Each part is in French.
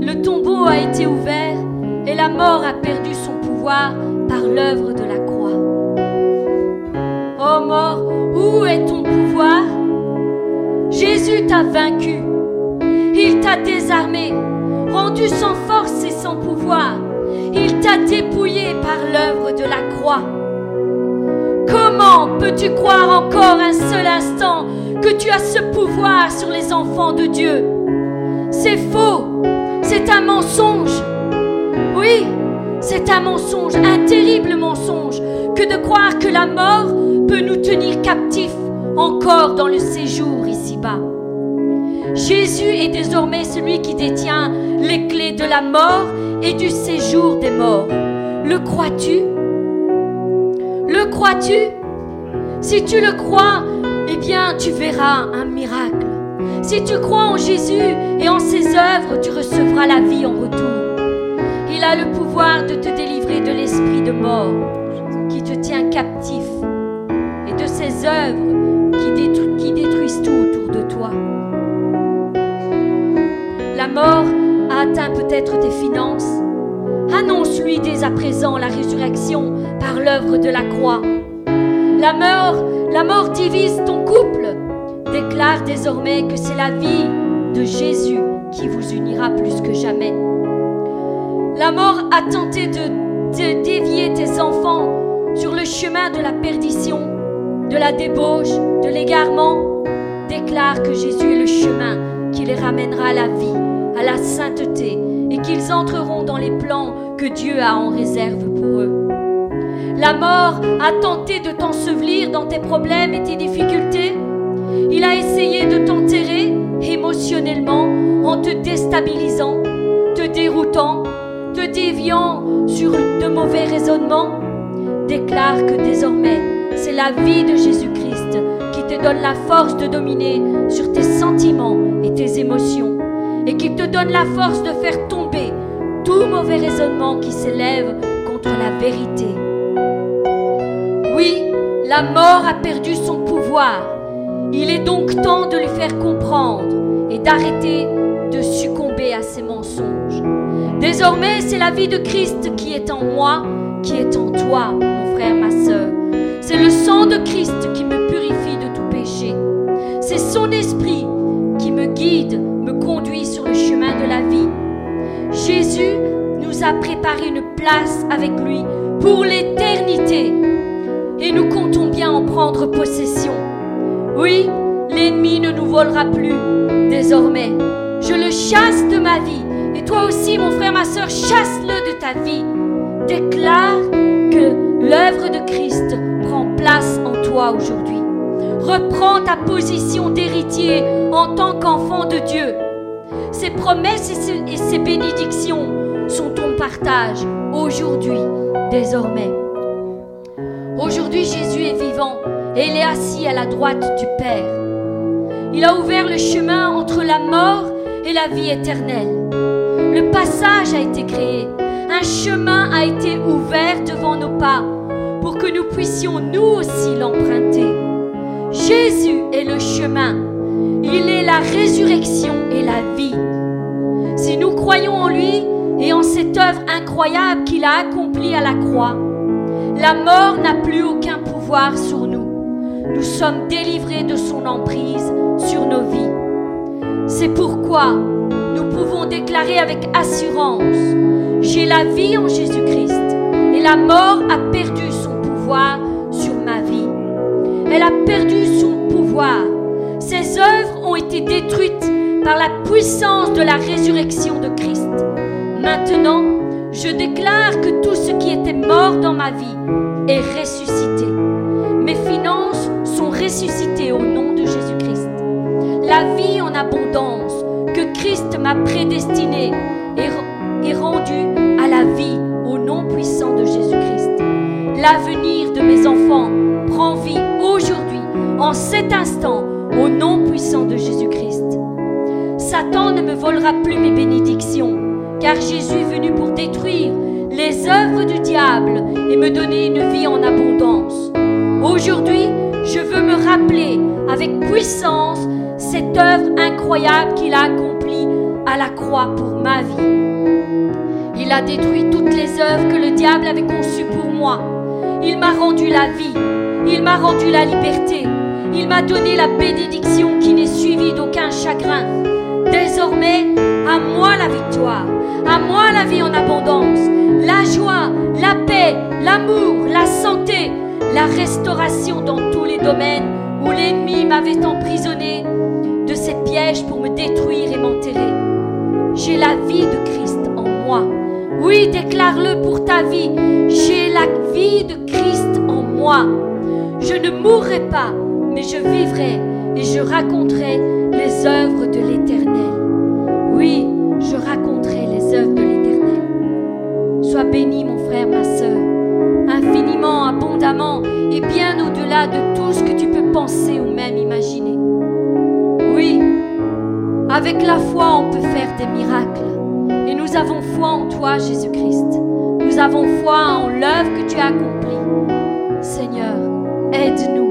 Le tombeau a été ouvert et la mort a perdu son pouvoir par l'œuvre de la croix. Ô mort, où est ton pouvoir? Jésus t'a vaincu. Il t'a désarmé, rendu sans force et sans pouvoir. Il t'a dépouillé par l'œuvre de la croix. Comment peux-tu croire encore un seul instant que tu as ce pouvoir sur les enfants de Dieu? C'est faux, c'est un mensonge. Oui, c'est un mensonge, un terrible mensonge, que de croire que la mort peut nous tenir captifs encore dans le séjour ici-bas. Jésus est désormais celui qui détient les clés de la mort et du séjour des morts. Le crois-tu? Le crois-tu? Si tu le crois, eh bien tu verras un miracle. Si tu crois en Jésus et en ses œuvres, tu recevras la vie en retour. Il a le pouvoir de te délivrer de l'esprit de mort qui te tient captif et de ses œuvres qui, détruisent tout autour de toi. La mort a atteint peut-être tes finances. Annonce-lui dès à présent la résurrection par l'œuvre de la croix. La mort, la mort divise ton couple. Déclare désormais que c'est la vie de Jésus qui vous unira plus que jamais. La mort a tenté de, dévier tes enfants sur le chemin de la perdition, de la débauche, de l'égarement. Déclare que Jésus est le chemin qui les ramènera à la vie à la sainteté et qu'ils entreront dans les plans que Dieu a en réserve pour eux. La mort a tenté de t'ensevelir dans tes problèmes et tes difficultés. Il a essayé de t'enterrer émotionnellement en te déstabilisant, te déroutant, te déviant sur de mauvais raisonnements. Déclare que désormais, c'est la vie de Jésus-Christ qui te donne la force de dominer sur tes sentiments et tes émotions et qu'il te donne la force de faire tomber tout mauvais raisonnement qui s'élève contre la vérité. Oui, la mort a perdu son pouvoir. Il est donc temps de lui faire comprendre et d'arrêter de succomber à ses mensonges. Désormais, c'est la vie de Christ qui est en moi, qui est en toi, mon frère, ma sœur. C'est le sang de Christ qui me purifie de tout péché. C'est son esprit qui me guide me conduit sur le chemin de la vie. Jésus nous a préparé une place avec lui pour l'éternité et nous comptons bien en prendre possession. Oui, l'ennemi ne nous volera plus désormais. Je le chasse de ma vie et toi aussi, mon frère, ma soeur, chasse-le de ta vie. Déclare que l'œuvre de Christ prend place en toi aujourd'hui. Reprends ta position d'héritier en tant qu'enfant de Dieu. Ses promesses et ses, bénédictions sont ton partage aujourd'hui, désormais. Aujourd'hui, Jésus est vivant et il est assis à la droite du Père. Il a ouvert le chemin entre la mort et la vie éternelle. Le passage a été créé. Un chemin a été ouvert devant nos pas pour que nous puissions nous aussi l'emprunter. Jésus est le chemin. Il est la résurrection et la vie. Si nous croyons en lui et en cette œuvre incroyable qu'il a accomplie à la croix, la mort n'a plus aucun pouvoir sur nous. Nous sommes délivrés de son emprise sur nos vies. C'est pourquoi nous pouvons déclarer avec assurance, j'ai la vie en Jésus-Christ et la mort a perdu son pouvoir sur ma vie. Elle a perdu son pouvoir. Ses œuvres ont été détruites par la puissance de la résurrection de Christ. Maintenant, je déclare que tout ce qui était mort dans ma vie est ressuscité. Mes finances sont ressuscitées au nom de Jésus-Christ. La vie en abondance que Christ m'a prédestinée est, est rendue à la vie au nom puissant de Jésus-Christ. L'avenir de mes enfants prend vie aujourd'hui, en cet instant, au nom puissant de Jésus-Christ. Satan ne me volera plus mes bénédictions, car Jésus est venu pour détruire les œuvres du diable et me donner une vie en abondance. Aujourd'hui, je veux me rappeler avec puissance cette œuvre incroyable qu'il a accomplie à la croix pour ma vie. Il a détruit toutes les œuvres que le diable avait conçues pour moi. Il m'a rendu la vie. Il m'a rendu la liberté. Il m'a donné la bénédiction qui n'est suivie d'aucun chagrin. Désormais, à moi la victoire, à moi la vie en abondance, la joie, la paix, l'amour, la santé, la restauration dans tous les domaines où l'ennemi m'avait emprisonné de ses pièges pour me détruire et m'enterrer. J'ai la vie de Christ en moi. Oui, déclare-le pour ta vie. J'ai la vie de Christ en moi. Je ne mourrai pas, mais je vivrai et je raconterai les œuvres de l'Éternel. Oui, je raconterai les œuvres de l'Éternel. Sois béni, mon abondamment et bien au-delà de tout ce que tu peux penser ou même imaginer. Oui, avec la foi, on peut faire des miracles. Et nous avons foi en toi, Jésus-Christ. Nous avons foi en l'œuvre que tu as accomplie. Seigneur, aide-nous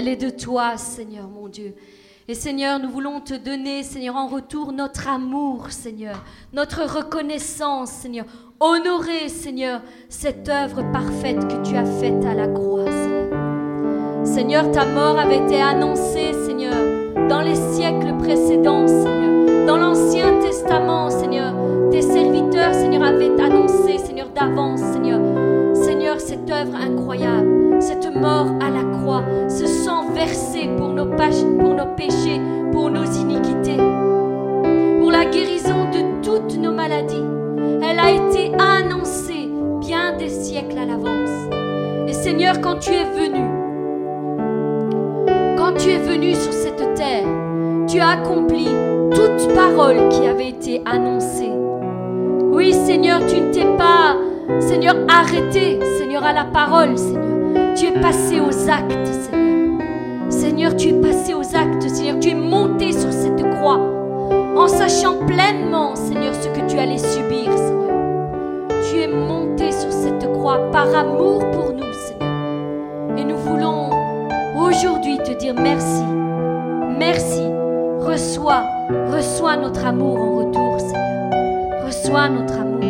elle est de toi, Seigneur, mon Dieu. Et Seigneur, nous voulons te donner, Seigneur, en retour notre amour, Seigneur, notre reconnaissance, Seigneur. Honorer, Seigneur, cette œuvre parfaite que tu as faite à la croix, Seigneur. Seigneur, ta mort avait été annoncée, Seigneur, dans les siècles précédents, Seigneur. Dans l'Ancien Testament, Seigneur, tes serviteurs, Seigneur, avaient annoncé, Seigneur, d'avance, Seigneur. Seigneur, cette œuvre incroyable, cette mort à la croix, ce pour nos, pour nos péchés, pour nos iniquités, pour la guérison de toutes nos maladies. Elle a été annoncée bien des siècles à l'avance. Et Seigneur, quand tu es venu, quand tu es venu sur cette terre, tu as accompli toute parole qui avait été annoncée. Oui, Seigneur, tu ne t'es pas, Seigneur, arrêté, Seigneur, à la parole, Seigneur. Tu es passé aux actes, Seigneur. Seigneur, tu es passé aux actes, Seigneur. Tu es monté sur cette croix en sachant pleinement, Seigneur, ce que tu allais subir, Seigneur. Tu es monté sur cette croix par amour pour nous, Seigneur. Et nous voulons aujourd'hui te dire merci. Merci. Reçois, reçois notre amour en retour, Seigneur. Reçois notre amour.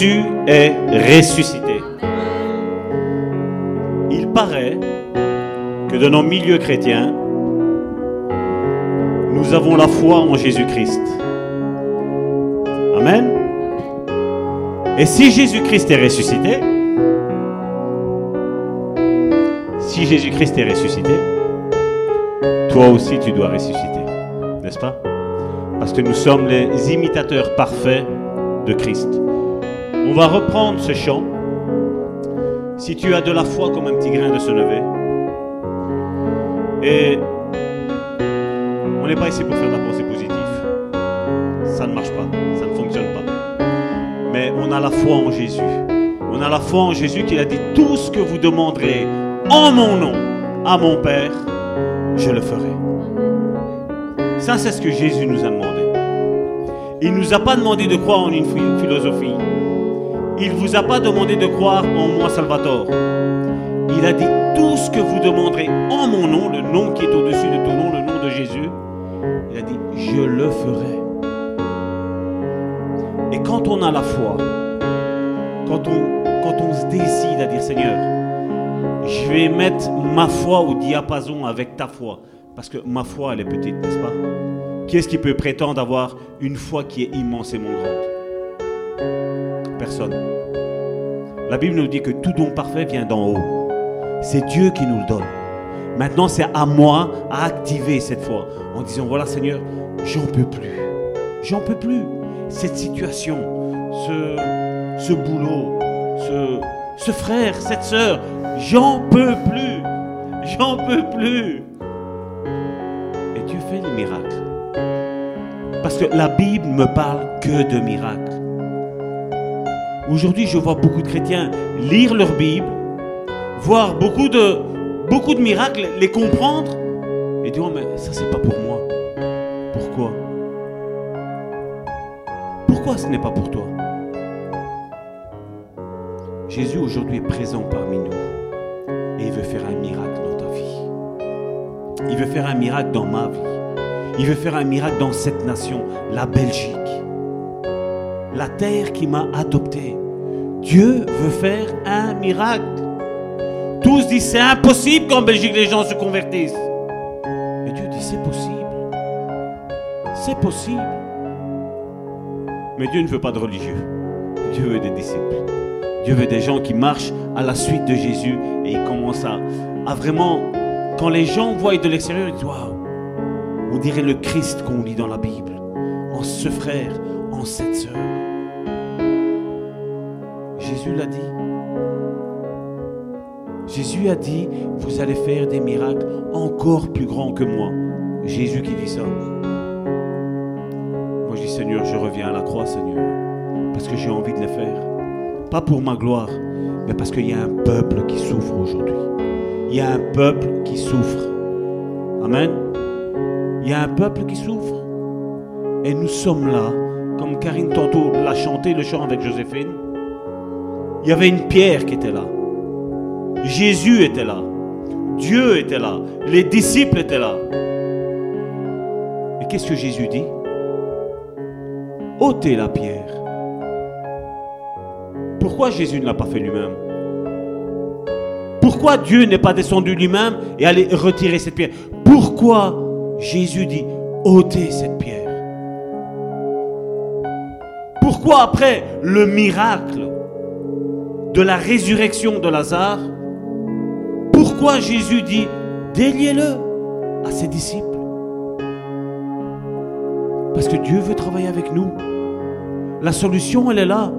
Jésus est ressuscité. Il paraît que dans nos milieux chrétiens, nous avons la foi en Jésus-Christ. Amen. Et si Jésus-Christ est ressuscité, si Jésus-Christ est ressuscité, toi aussi tu dois ressusciter, n'est-ce pas? Parce que nous sommes les imitateurs parfaits de Christ. On va reprendre ce chant. Si tu as de la foi comme un petit grain de se lever. Et on n'est pas ici pour faire de la pensée positive. Ça ne marche pas, ça ne fonctionne pas. Mais on a la foi en Jésus. On a la foi en Jésus qui a dit tout ce que vous demanderez en mon nom à mon Père, je le ferai. Ça, c'est ce que Jésus nous a demandé. Il ne nous a pas demandé de croire en une philosophie. Il vous a pas demandé de croire en moi, Salvatore. Il a dit tout ce que vous demanderez en mon nom, le nom qui est au-dessus de tout nom, le nom de Jésus. Il a dit je le ferai. Et quand on a la foi, quand on, quand on se décide à dire Seigneur, je vais mettre ma foi au diapason avec ta foi, parce que ma foi elle est petite, n'est-ce pas? Qui est-ce qui peut prétendre avoir une foi qui est immensément grande La Bible nous dit que tout don parfait vient d'en haut. C'est Dieu qui nous le donne. Maintenant, c'est à moi à activer cette foi en disant voilà Seigneur, j'en peux plus. J'en peux plus. Cette situation, ce, ce boulot, ce, ce frère, cette sœur, j'en peux plus. J'en peux plus. Et Dieu fait les miracles. Parce que la Bible me parle que de miracles. Aujourd'hui, je vois beaucoup de chrétiens lire leur Bible, voir beaucoup de, beaucoup de miracles, les comprendre et dire Oh, mais ça, c'est pas pour moi. Pourquoi? Pourquoi ce n'est pas pour toi? Jésus aujourd'hui est présent parmi nous et il veut faire un miracle dans ta vie. Il veut faire un miracle dans ma vie. Il veut faire un miracle dans cette nation, la Belgique. La terre qui m'a adopté. Dieu veut faire un miracle. Tous disent c'est impossible qu'en Belgique les gens se convertissent. Et Dieu dit c'est possible. C'est possible. Mais Dieu ne veut pas de religieux. Dieu veut des disciples. Dieu veut des gens qui marchent à la suite de Jésus et ils commencent à, à vraiment. Quand les gens voient de l'extérieur, ils disent Waouh, on dirait le Christ qu'on lit dans la Bible. En ce frère, en cette sœur. Jésus l'a dit. Jésus a dit, vous allez faire des miracles encore plus grands que moi. Jésus qui dit ça. Moi je dis, Seigneur, je reviens à la croix, Seigneur, parce que j'ai envie de les faire. Pas pour ma gloire, mais parce qu'il y a un peuple qui souffre aujourd'hui. Il y a un peuple qui souffre. Amen. Il y a un peuple qui souffre. Et nous sommes là, comme Karine tantôt l'a chanté, le chant avec Joséphine. Il y avait une pierre qui était là. Jésus était là. Dieu était là. Les disciples étaient là. Et qu'est-ce que Jésus dit? Ôtez la pierre. Pourquoi Jésus ne l'a pas fait lui-même? Pourquoi Dieu n'est pas descendu lui-même et allé retirer cette pierre? Pourquoi Jésus dit ôtez cette pierre? Pourquoi après le miracle de la résurrection de Lazare, pourquoi Jésus dit déliez-le à ses disciples? Parce que Dieu veut travailler avec nous. La solution, elle est là.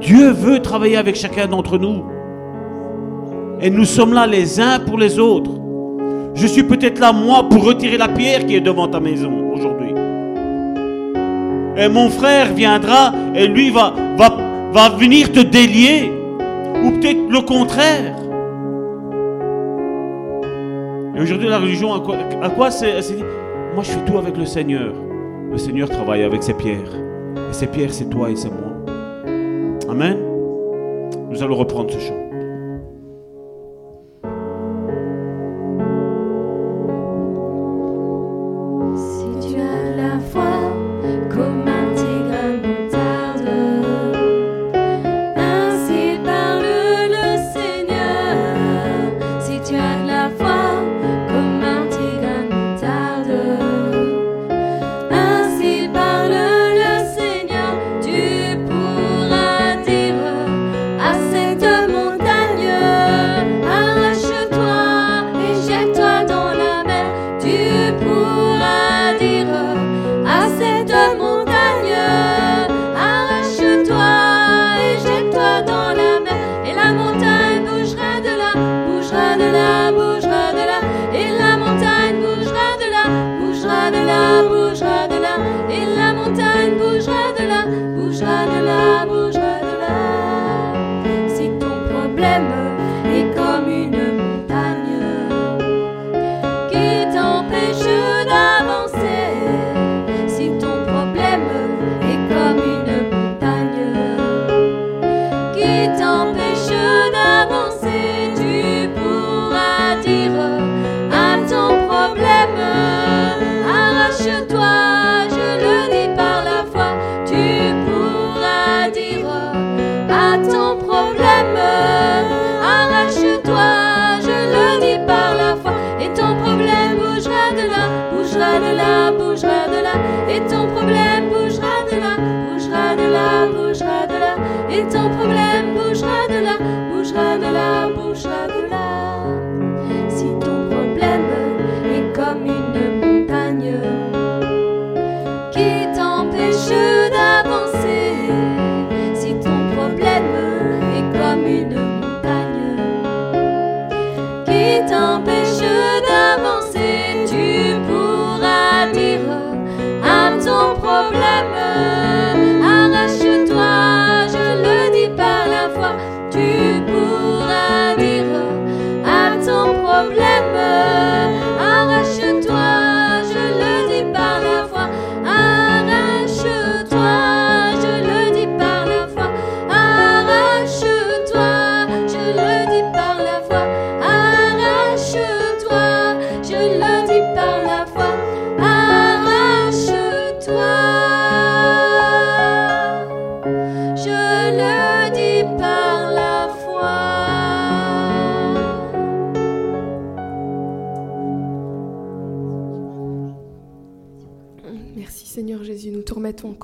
Dieu veut travailler avec chacun d'entre nous. Et nous sommes là les uns pour les autres. Je suis peut-être là, moi, pour retirer la pierre qui est devant ta maison aujourd'hui. Et mon frère viendra et lui va, va, va venir te délier. Ou peut-être le contraire. Et aujourd'hui, la religion, à quoi, c'est dit Moi, je fais tout avec le Seigneur. Le Seigneur travaille avec ses pierres. Et ces pierres, c'est toi et c'est moi. Amen. Nous allons reprendre ce chant.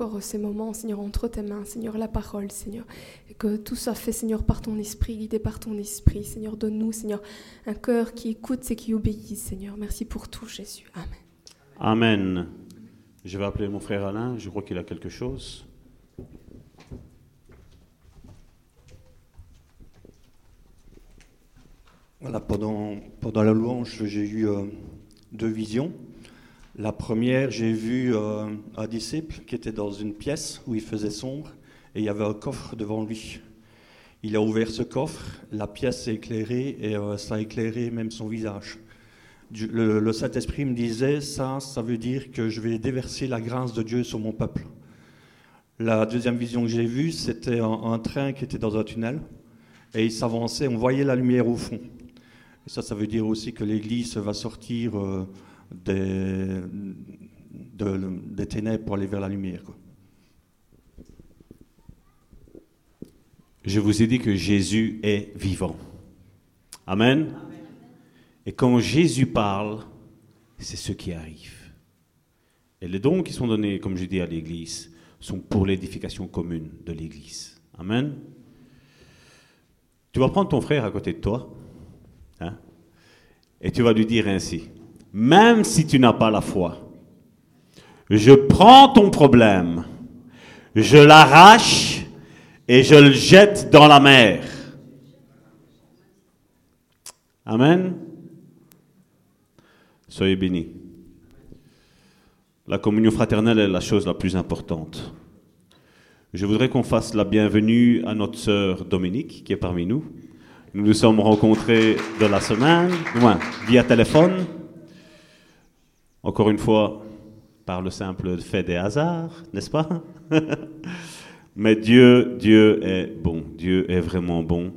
Encore ces moments, Seigneur, entre tes mains, Seigneur, la parole, Seigneur, et que tout soit fait, Seigneur, par ton esprit, guidé par ton esprit, Seigneur, donne-nous, Seigneur, un cœur qui écoute et qui obéit, Seigneur. Merci pour tout, Jésus. Amen. Amen. Je vais appeler mon frère Alain, je crois qu'il a quelque chose. Voilà, pendant, pendant la louange, j'ai eu euh, deux visions. La première, j'ai vu euh, un disciple qui était dans une pièce où il faisait sombre et il y avait un coffre devant lui. Il a ouvert ce coffre, la pièce s'est éclairée et euh, ça a éclairé même son visage. Le, Saint-Esprit me disait, ça, ça veut dire que je vais déverser la grâce de Dieu sur mon peuple. La deuxième vision que j'ai vue, c'était un, train qui était dans un tunnel et il s'avançait, on voyait la lumière au fond. Ça, ça veut dire aussi que l'Église va sortir euh, des, de- des ténèbres pour aller vers la lumière. quoi. Je vous ai dit que Jésus est vivant. Amen. Et quand Jésus parle, c'est ce qui arrive. Et les dons qui sont donnés, comme je dis à l'Église, sont pour l'édification commune de l'Église. Amen. Tu vas prendre ton frère à côté de toi, hein, et tu vas lui dire ainsi, même si tu n'as pas la foi, je prends ton problème, je l'arrache et je le jette dans la mer. Amen. Soyez bénis. La communion fraternelle est la chose la plus importante. Je voudrais qu'on fasse la bienvenue à notre sœur Dominique qui est parmi nous. Nous nous sommes rencontrés de la semaine, moins via téléphone. Encore une fois, par le simple fait des hasards, n'est-ce pas? Mais Dieu, Dieu est bon. Dieu est vraiment bon.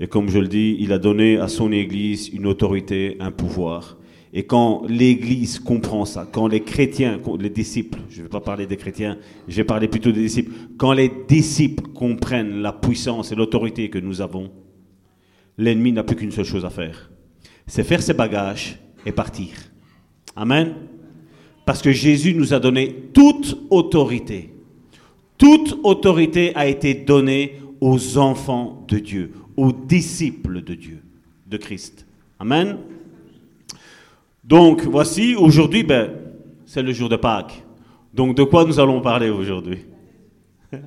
Et comme je le dis, il a donné à son Église une autorité, un pouvoir. Et quand l'Église comprend ça, quand les chrétiens, les disciples, je ne vais pas parler des chrétiens, je vais parler plutôt des disciples, quand les disciples comprennent la puissance et l'autorité que nous avons, l'ennemi n'a plus qu'une seule chose à faire. C'est faire ses bagages et partir. Amen. Parce que Jésus nous a donné toute autorité. Toute autorité a été donnée aux enfants de Dieu, aux disciples de Dieu, de Christ. Amen. Donc, voici, aujourd'hui, ben, c'est le jour de Pâques. Donc, de quoi nous allons parler aujourd'hui?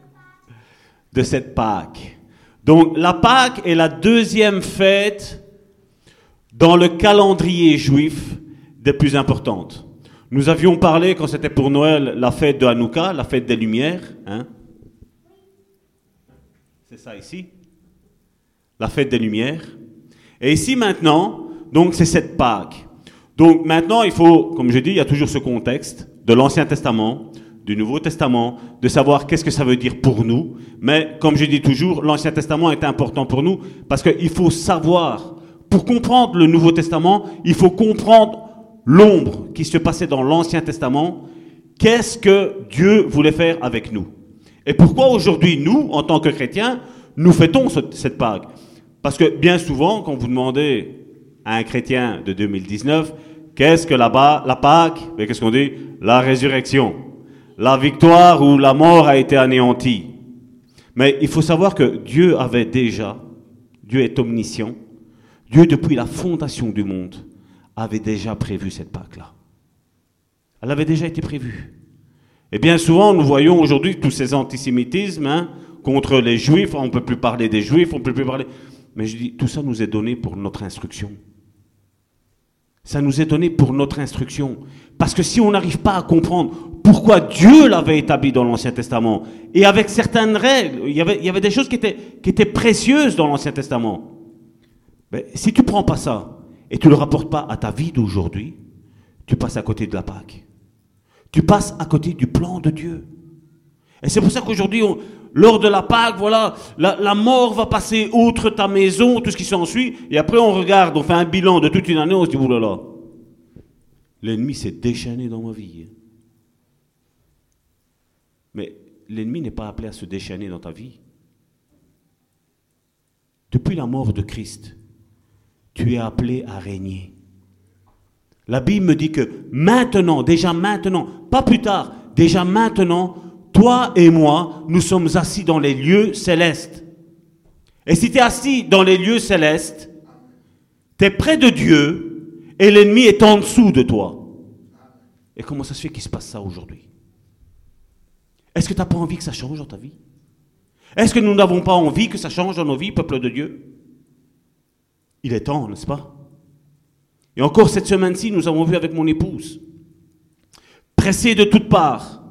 De cette Pâques. Donc, la Pâques est la deuxième fête dans le calendrier juif des plus importantes. Nous avions parlé, quand c'était pour Noël, la fête de Hanouka, la fête des Lumières. Hein c'est ça ici. La fête des Lumières. Et ici maintenant, donc c'est cette Pâques. Donc maintenant, il faut, comme je dis, il y a toujours ce contexte de l'Ancien Testament, du Nouveau Testament, de savoir qu'est-ce que ça veut dire pour nous. Mais comme je dis toujours, l'Ancien Testament est important pour nous parce qu'il faut savoir, pour comprendre le Nouveau Testament, il faut comprendre l'ombre qui se passait dans l'Ancien Testament. Qu'est-ce que Dieu voulait faire avec nous? Et pourquoi aujourd'hui, nous, en tant que chrétiens, nous fêtons ce- cette Pâque? Parce que bien souvent, quand vous demandez à un chrétien de 2019, qu'est-ce que là-bas, la Pâque? Mais qu'est-ce qu'on dit? La résurrection. La victoire où la mort a été anéantie. Mais il faut savoir que Dieu avait déjà, Dieu est omniscient, Dieu depuis la fondation du monde avait déjà prévu cette Pâque-là. Elle avait déjà été prévue. Et bien souvent, nous voyons aujourd'hui tous ces antisémitismes hein, contre les juifs. On ne peut plus parler des juifs, on ne peut plus parler. Mais je dis, tout ça nous est donné pour notre instruction. Ça nous est donné pour notre instruction. Parce que si on n'arrive pas à comprendre pourquoi Dieu l'avait établi dans l'Ancien Testament, et avec certaines règles, il y avait, il y avait des choses qui étaient, qui étaient précieuses dans l'Ancien Testament. Mais si tu prends pas ça et tu ne le rapportes pas à ta vie d'aujourd'hui, tu passes à côté de la Pâque. Tu passes à côté du plan de Dieu. Et c'est pour ça qu'aujourd'hui, lors de la Pâque, voilà, la, mort va passer outre ta maison, tout ce qui s'ensuit, et après on regarde, on fait un bilan de toute une année, on se dit, oulala, l'ennemi s'est déchaîné dans ma vie. Mais l'ennemi n'est pas appelé à se déchaîner dans ta vie. Depuis la mort de Christ, tu es appelé à régner. La Bible me dit que maintenant, déjà maintenant, pas plus tard, déjà maintenant, toi et moi, nous sommes assis dans les lieux célestes. Et si tu es assis dans les lieux célestes, tu es près de Dieu et l'ennemi est en dessous de toi. Et comment ça se fait qu'il se passe ça aujourd'hui? Est-ce que tu n'as pas envie que ça change dans ta vie? Est-ce que nous n'avons pas envie que ça change dans nos vies, peuple de Dieu? Il est temps, n'est-ce pas? Et encore cette semaine-ci, nous avons vu avec mon épouse, pressée de toutes parts,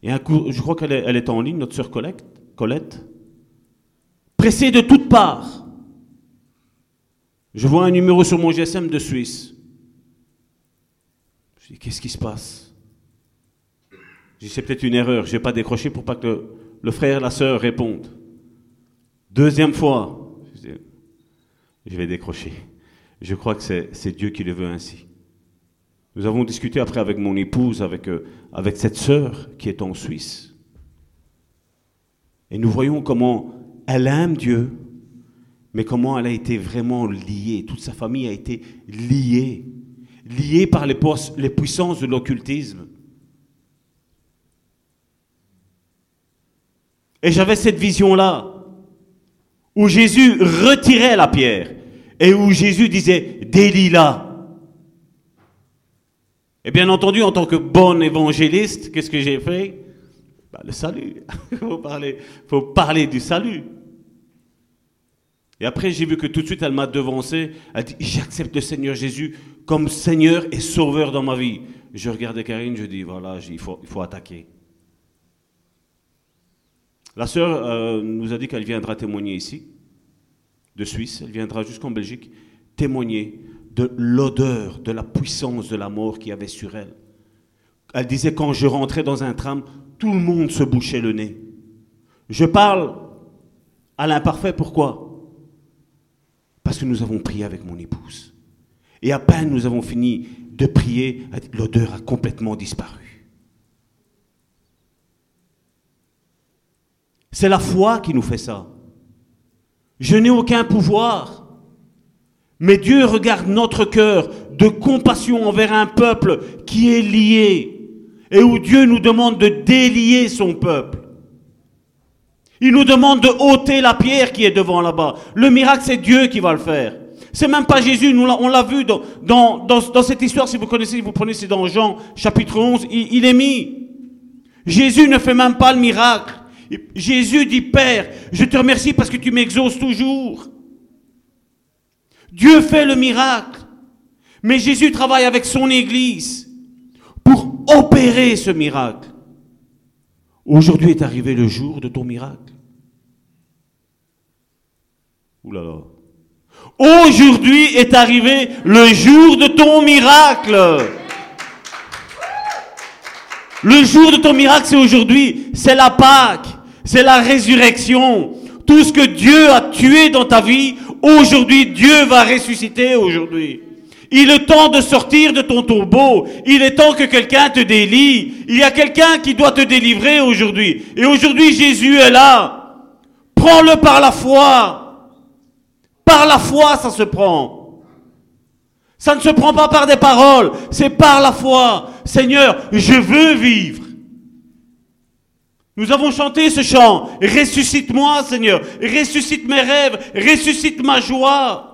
et un coup, je crois qu'elle est, en ligne, notre sœur Colette, Colette, pressée de toutes parts. Je vois un numéro sur mon GSM de Suisse. Je dis, qu'est-ce qui se passe? Je dis, c'est peut-être une erreur, je n'ai pas décroché pour pas que le, frère et la sœur répondent. Deuxième fois, je vais décrocher. Je crois que c'est Dieu qui le veut ainsi. Nous avons discuté après avec mon épouse, avec, euh, avec cette sœur qui est en Suisse. Et nous voyons comment elle aime Dieu, mais comment elle a été vraiment liée. Toute sa famille a été liée liés par les, les puissances de l'occultisme. Et j'avais cette vision-là, où Jésus retirait la pierre, et où Jésus disait, délie-la. Et bien entendu, en tant que bon évangéliste, qu'est-ce que j'ai fait? Bah, Le salut. Il faut parler, du salut. Et après, j'ai vu que tout de suite, elle m'a devancé. Elle dit, j'accepte le Seigneur Jésus comme Seigneur et Sauveur dans ma vie. Je regardais Karine, je dis, voilà, il il faut attaquer. La sœur euh, nous a dit qu'elle viendra témoigner ici, de Suisse. Elle viendra jusqu'en Belgique, témoigner de l'odeur, de la puissance de la mort qu'il y avait sur elle. Elle disait, quand je rentrais dans un tram, tout le monde se bouchait le nez. Je parle à l'imparfait, pourquoi? Parce que nous avons prié avec mon épouse. Et à peine nous avons fini de prier, l'odeur a complètement disparu. C'est la foi qui nous fait ça. Je n'ai aucun pouvoir. Mais Dieu regarde notre cœur de compassion envers un peuple qui est lié et où Dieu nous demande de délier son peuple. Il nous demande de ôter la pierre qui est devant là-bas. Le miracle, c'est Dieu qui va le faire. C'est même pas Jésus, nous on l'a vu dans, cette histoire, si vous connaissez, vous prenez, c'est dans Jean chapitre 11, il, il est mis. Jésus ne fait même pas le miracle. Jésus dit, Père, je te remercie parce que tu m'exauces toujours. Dieu fait le miracle. Mais Jésus travaille avec son Église pour opérer ce miracle. Aujourd'hui est arrivé le jour de ton miracle. Ouh. Aujourd'hui est arrivé le jour de ton miracle. Le jour de ton miracle, c'est aujourd'hui. C'est la Pâque. C'est la résurrection. Tout ce que Dieu a tué dans ta vie, aujourd'hui, Dieu va ressusciter aujourd'hui. Il est temps de sortir de ton tombeau. Il est temps que quelqu'un te délie. Il y a quelqu'un qui doit te délivrer aujourd'hui. Et aujourd'hui, Jésus est là. Prends-le par la foi. Par la foi, ça se prend. Ça ne se prend pas par des paroles, c'est par la foi. Seigneur, je veux vivre. Nous avons chanté ce chant. Ressuscite-moi, Seigneur. Ressuscite mes rêves. Ressuscite ma joie.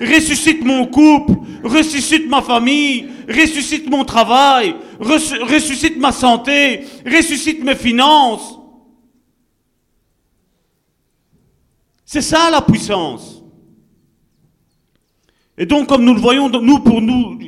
Ressuscite mon couple. Ressuscite ma famille. Ressuscite mon travail. Ressu- Ressuscite ma santé. Ressuscite mes finances. C'est ça la puissance. Et donc, comme nous le voyons, nous, pour nous,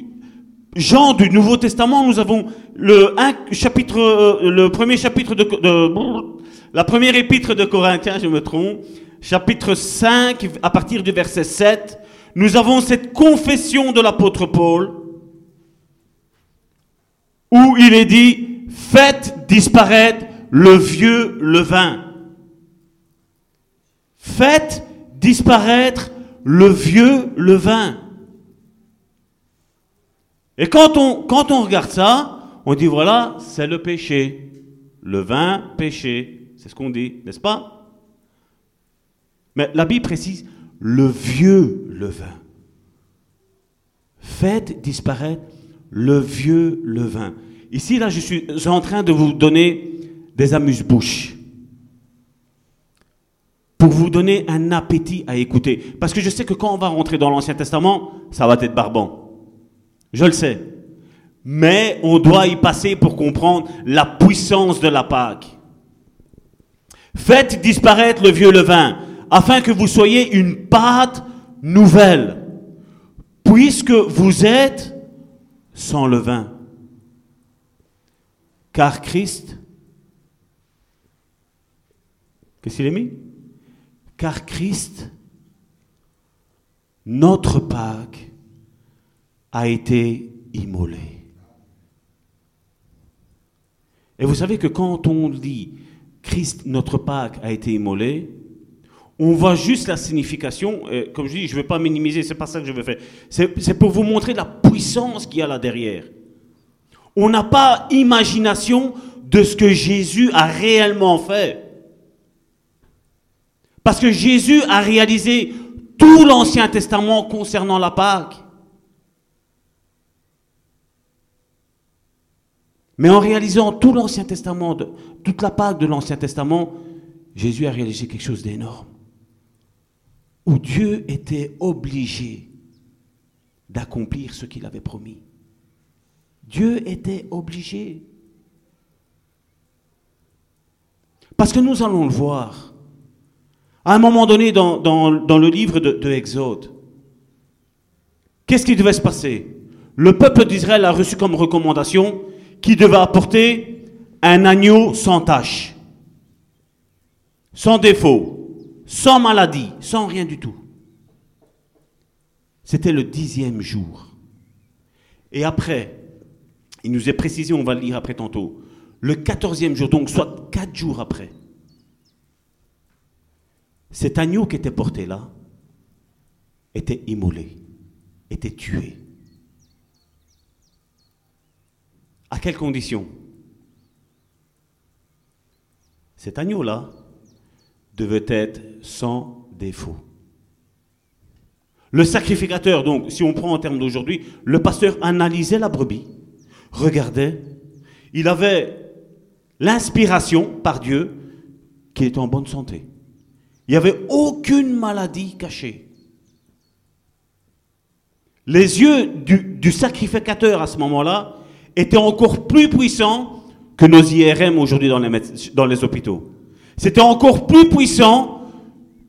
gens du Nouveau Testament, nous avons le, un chapitre, euh, le premier chapitre de, de- la première épître de Corinthiens, je me trompe, chapitre 5, à partir du verset 7, nous avons cette confession de l'apôtre Paul, où il est dit, faites disparaître le vieux levain. Faites disparaître le vieux levain. Et quand on, regarde ça, on dit voilà, c'est le péché. Le vin, péché. C'est ce qu'on dit, n'est-ce pas? Mais la Bible précise le vieux levain. Faites disparaître le vieux levain. Ici, là, je suis en train de vous donner des amuse-bouches pour vous donner un appétit à écouter. Parce que je sais que quand on va rentrer dans l'Ancien Testament, ça va être barbant. Je le sais. Mais on doit y passer pour comprendre la puissance de la Pâque. Faites disparaître le vieux levain, afin que vous soyez une pâte nouvelle, puisque vous êtes sans levain. Car Christ, qu'est-ce qu'il est mis? Car Christ, notre Pâque, a été immolé. Et vous savez que quand on dit Christ, notre Pâque, a été immolé, on voit juste la signification. comme je dis, je ne veux pas minimiser, c'est pas ça que je veux faire. C'est c'est pour vous montrer la puissance qu'il y a là derrière. On n'a pas imagination de ce que Jésus a réellement fait. Parce que Jésus a réalisé tout l'Ancien Testament concernant la Pâque. Mais en réalisant tout l'Ancien Testament, toute la Pâque de l'Ancien Testament, Jésus a réalisé quelque chose d'énorme. Où Dieu était obligé d'accomplir ce qu'il avait promis. Dieu était obligé. Parce que nous allons le voir. À un moment donné, dans le livre de, de Exode, qu'est-ce qui devait se passer? Le peuple d'Israël a reçu comme recommandation qu'il devait apporter un agneau sans tache, sans défaut, sans maladie, sans rien du tout. C'était le dixième jour. Et après, il nous est précisé, on va le lire après tantôt, le quatorzième jour, donc soit quatre jours après, cet agneau qui était porté là était immolé, était tué. À quelles conditions Cet agneau-là devait être sans défaut. Le sacrificateur, donc, si on prend en termes d'aujourd'hui, le pasteur analysait la brebis, regardait, il avait l'inspiration par Dieu qu'il était en bonne santé. Il n'y avait aucune maladie cachée. Les yeux du, du sacrificateur à ce moment-là étaient encore plus puissants que nos IRM aujourd'hui dans les, hôpitaux. C'était encore plus puissant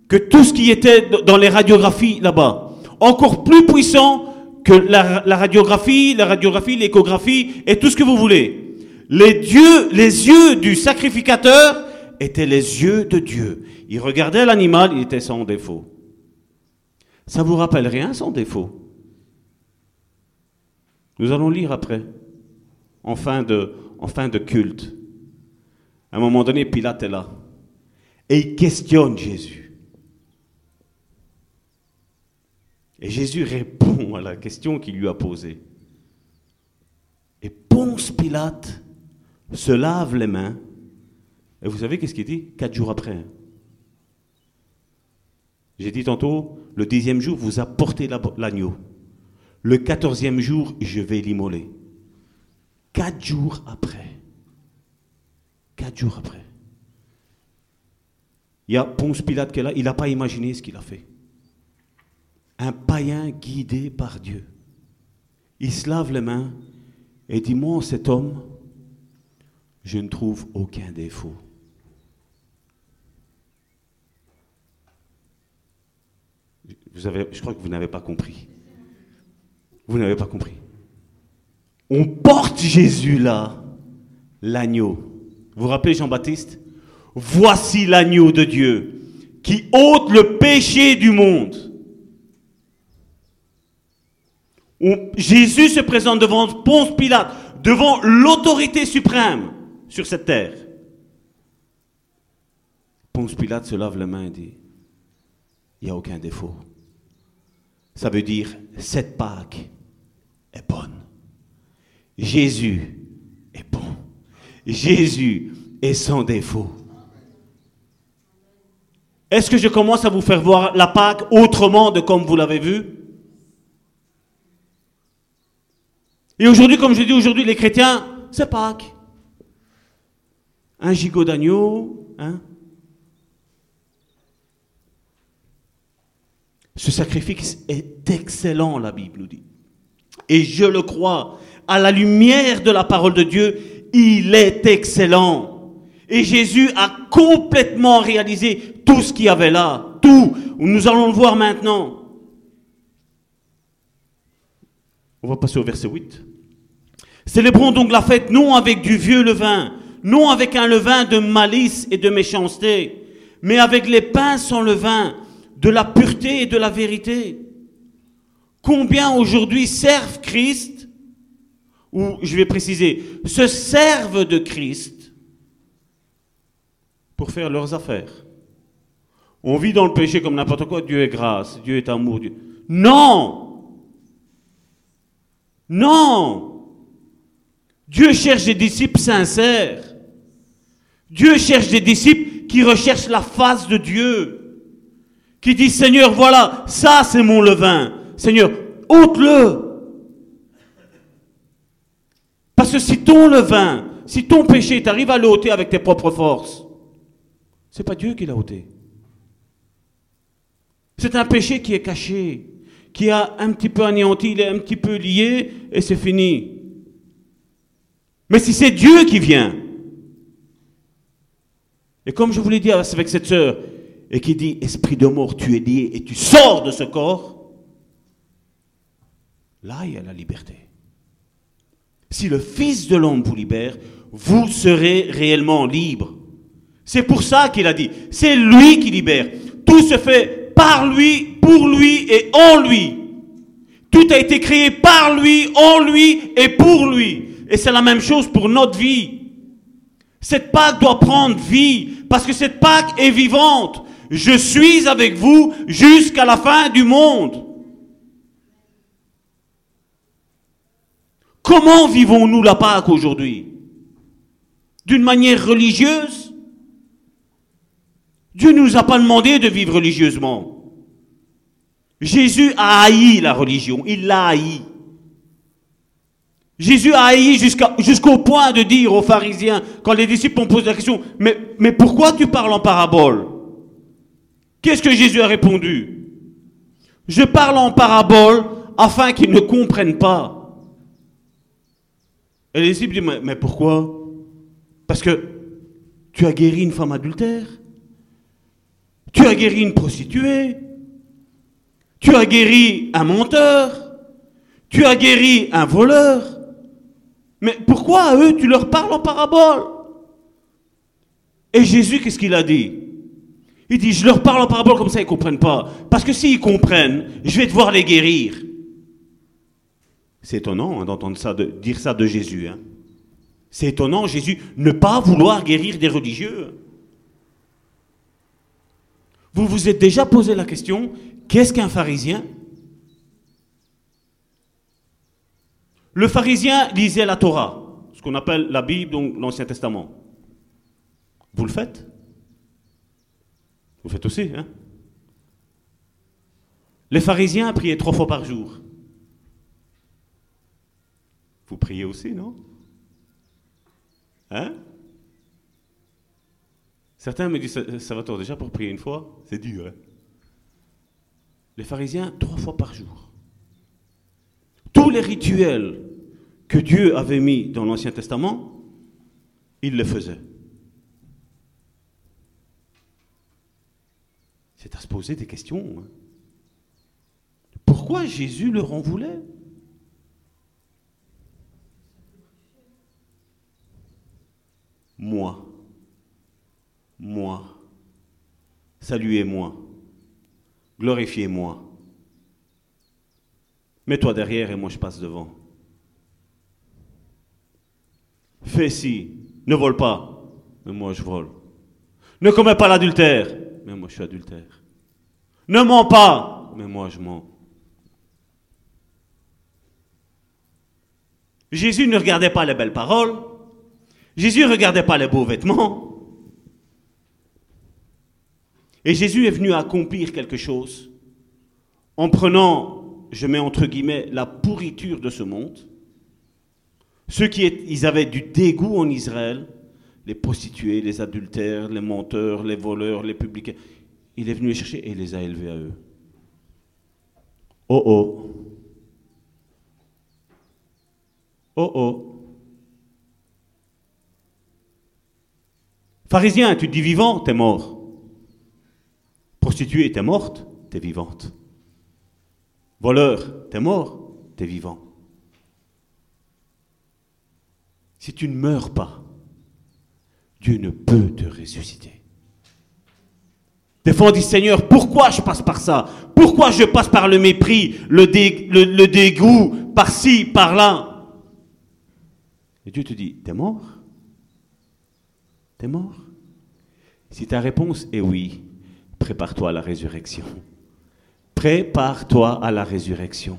que tout ce qui était dans les radiographies là-bas. Encore plus puissant que la, radiographie, la radiographie, l'échographie et tout ce que vous voulez. Les, les yeux du sacrificateur étaient les yeux de Dieu. Il regardait l'animal, il était sans défaut. Ça vous rappelle rien sans défaut? Nous allons lire après, en fin de, culte. À un moment donné, Pilate est là. Et il questionne Jésus. Et Jésus répond à la question qu'il lui a posée. Et Ponce Pilate se lave les mains. Et vous savez qu'est-ce qu'il dit? Quatre jours après. hein. J'ai dit tantôt, le dixième jour, vous apportez la- l'agneau. Le quatorzième jour, je vais l'immoler. Quatre jours après. Quatre jours après. Il y a Ponce Pilate qui est là, il n'a pas imaginé ce qu'il a fait. Un païen guidé par Dieu. Il se lave les mains et dit, moi, cet homme, je ne trouve aucun défaut. Vous avez, je crois que vous n'avez pas compris. Vous n'avez pas compris. On porte Jésus là, l'agneau. Vous vous rappelez Jean-Baptiste? Voici l'agneau de Dieu qui ôte le péché du monde. On- Jésus se présente devant Ponce Pilate, devant l'autorité suprême sur cette terre. Ponce Pilate se lave la main et dit, il n'y a aucun défaut. Ça veut dire, cette Pâque est bonne. Jésus est bon. Jésus est sans défaut. Est-ce que je commence à vous faire voir la Pâque autrement de comme vous l'avez vu? Et aujourd'hui, comme je dis aujourd'hui, les chrétiens, c'est Pâques. Un gigot d'agneau, hein? Ce sacrifice est excellent, la Bible nous dit. Et je le crois, à la lumière de la parole de Dieu, il est excellent. Et Jésus a complètement réalisé tout ce qu'il y avait là. Tout. Nous allons le voir maintenant. On va passer au verset 8. Célébrons donc la fête non avec du vieux levain, non avec un levain de malice et de méchanceté, mais avec les pains sans levain, de la pureté et de la vérité. Combien aujourd'hui servent Christ, ou je vais préciser, se servent de Christ pour faire leurs affaires. On vit dans le péché comme n'importe quoi, Dieu est grâce, Dieu est amour. Dieu... Non Non Dieu cherche des disciples sincères. Dieu cherche des disciples qui recherchent la face de Dieu. Qui disent, Seigneur, voilà, ça c'est mon levain. Seigneur, ôte-le. Parce que si ton levain, si ton péché, tu arrives à l'ôter avec tes propres forces, c'est pas Dieu qui l'a ôté. C'est un péché qui est caché, qui a un petit peu anéanti, il est un petit peu lié, et c'est fini. Mais si c'est Dieu qui vient, et comme je vous l'ai dit avec cette sœur, et qui dit, esprit de mort, tu es lié et tu sors de ce corps, là il y a la liberté. Si le Fils de l'homme vous libère, vous serez réellement libre. C'est pour ça qu'il a dit, c'est lui qui libère. Tout se fait par lui, pour lui et en lui. Tout a été créé par lui, en lui et pour lui. Et c'est la même chose pour notre vie. Cette Pâque doit prendre vie parce que cette Pâque est vivante. Je suis avec vous jusqu'à la fin du monde. Comment vivons-nous la Pâque aujourd'hui? D'une manière religieuse? Dieu ne nous a pas demandé de vivre religieusement. Jésus a haï la religion, il l'a haï. Jésus a haï jusqu'au point de dire aux pharisiens, quand les disciples ont posé la question, mais, mais pourquoi tu parles en parabole? Qu'est-ce que Jésus a répondu? Je parle en parabole afin qu'ils ne comprennent pas. Et les disciples disent, mais, mais pourquoi? Parce que tu as guéri une femme adultère, tu as guéri une prostituée, tu as guéri un menteur, tu as guéri un voleur. Mais pourquoi à eux tu leur parles en parabole? Et Jésus, qu'est-ce qu'il a dit? Il dit, je leur parle en parabole comme ça, ils ne comprennent pas. Parce que s'ils comprennent, je vais devoir les guérir. C'est étonnant hein, d'entendre ça, de dire ça de Jésus. Hein. C'est étonnant, Jésus, ne pas vouloir guérir des religieux. Vous vous êtes déjà posé la question, qu'est-ce qu'un pharisien? Le pharisien lisait la Torah, ce qu'on appelle la Bible, donc l'Ancien Testament. Vous le faites? Vous le faites aussi, hein Les pharisiens priaient trois fois par jour. Vous priez aussi, non? Hein? Certains me disent, ça, va toi déjà pour prier une fois? C'est dur. Hein? Les pharisiens, trois fois par jour. Tous les rituels que Dieu avait mis dans l'Ancien Testament, ils le faisaient. C'est à se poser des questions. hein. Pourquoi Jésus leur en voulait Moi. Moi. Saluez-moi. Glorifiez-moi. Mets-toi derrière et moi je passe devant. Fais ci. Ne vole pas. Mais moi je vole. Ne commets pas l'adultère. Mais moi je suis adultère. Ne mens pas. Mais moi je mens. Jésus ne regardait pas les belles paroles. Jésus ne regardait pas les beaux vêtements. Et Jésus est venu accomplir quelque chose en prenant, je mets entre guillemets, la pourriture de ce monde. Ceux qui avaient du dégoût en Israël, les prostituées, les adultères, les menteurs, les voleurs, les publicains, il est venu les chercher et les a élevés à eux. Oh oh. Oh oh. Pharisien, tu te dis vivant, t'es mort. Prostituée, t'es morte, t'es vivante. Voleur, t'es mort, t'es vivant. Si tu ne meurs pas, Dieu ne peut te ressusciter. Des fois, on dit Seigneur, pourquoi je passe par ça? Pourquoi je passe par le mépris, le, le- le dégoût, par-ci, par-là? Et Dieu te dit T'es mort Mort? Si ta réponse est oui, prépare-toi à la résurrection. Prépare-toi à la résurrection.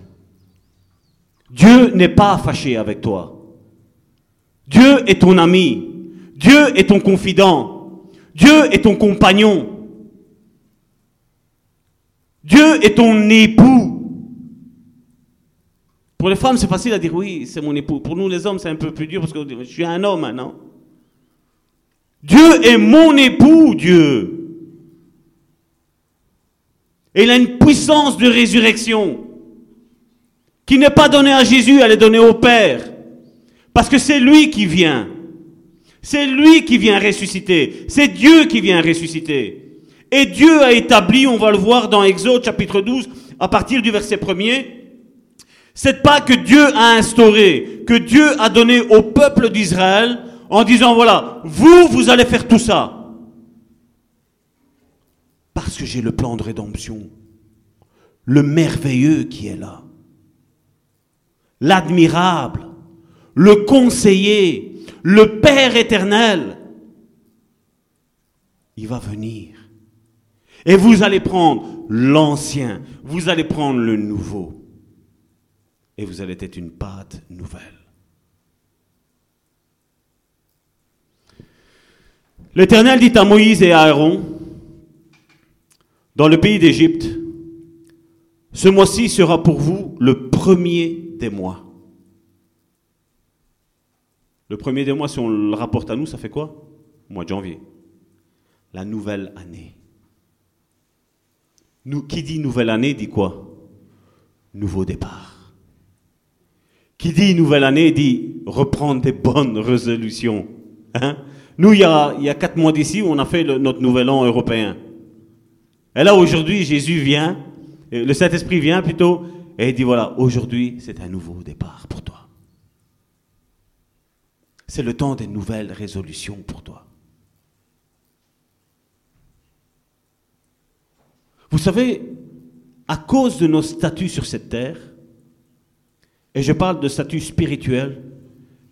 Dieu n'est pas fâché avec toi. Dieu est ton ami. Dieu est ton confident. Dieu est ton compagnon. Dieu est ton époux. Pour les femmes, c'est facile à dire oui, c'est mon époux. Pour nous, les hommes, c'est un peu plus dur parce que je suis un homme maintenant. Dieu est mon époux, Dieu. Et il a une puissance de résurrection qui n'est pas donnée à Jésus, elle est donnée au Père. Parce que c'est lui qui vient. C'est lui qui vient ressusciter. C'est Dieu qui vient ressusciter. Et Dieu a établi, on va le voir dans Exode chapitre 12, à partir du verset 1er, c'est pas que Dieu a instauré, que Dieu a donné au peuple d'Israël en disant voilà, vous, vous allez faire tout ça. Parce que j'ai le plan de rédemption, le merveilleux qui est là, l'admirable, le conseiller, le Père éternel. Il va venir. Et vous allez prendre l'ancien, vous allez prendre le nouveau. Et vous allez être une pâte nouvelle. L'Éternel dit à Moïse et à Aaron, dans le pays d'Égypte, ce mois-ci sera pour vous le premier des mois. Le premier des mois, si on le rapporte à nous, ça fait quoi? Mois de janvier. La nouvelle année. Qui dit nouvelle année dit quoi? Nouveau départ. Qui dit nouvelle année dit reprendre des bonnes résolutions. Hein? Nous, il y, a, quatre mois d'ici, on a fait notre nouvel an européen. Et là, aujourd'hui, Jésus vient, le Saint-Esprit vient plutôt, et il dit voilà, aujourd'hui, c'est un nouveau départ pour toi. C'est le temps des nouvelles résolutions pour toi. Vous savez, à cause de nos statuts sur cette terre, et je parle de statut spirituel,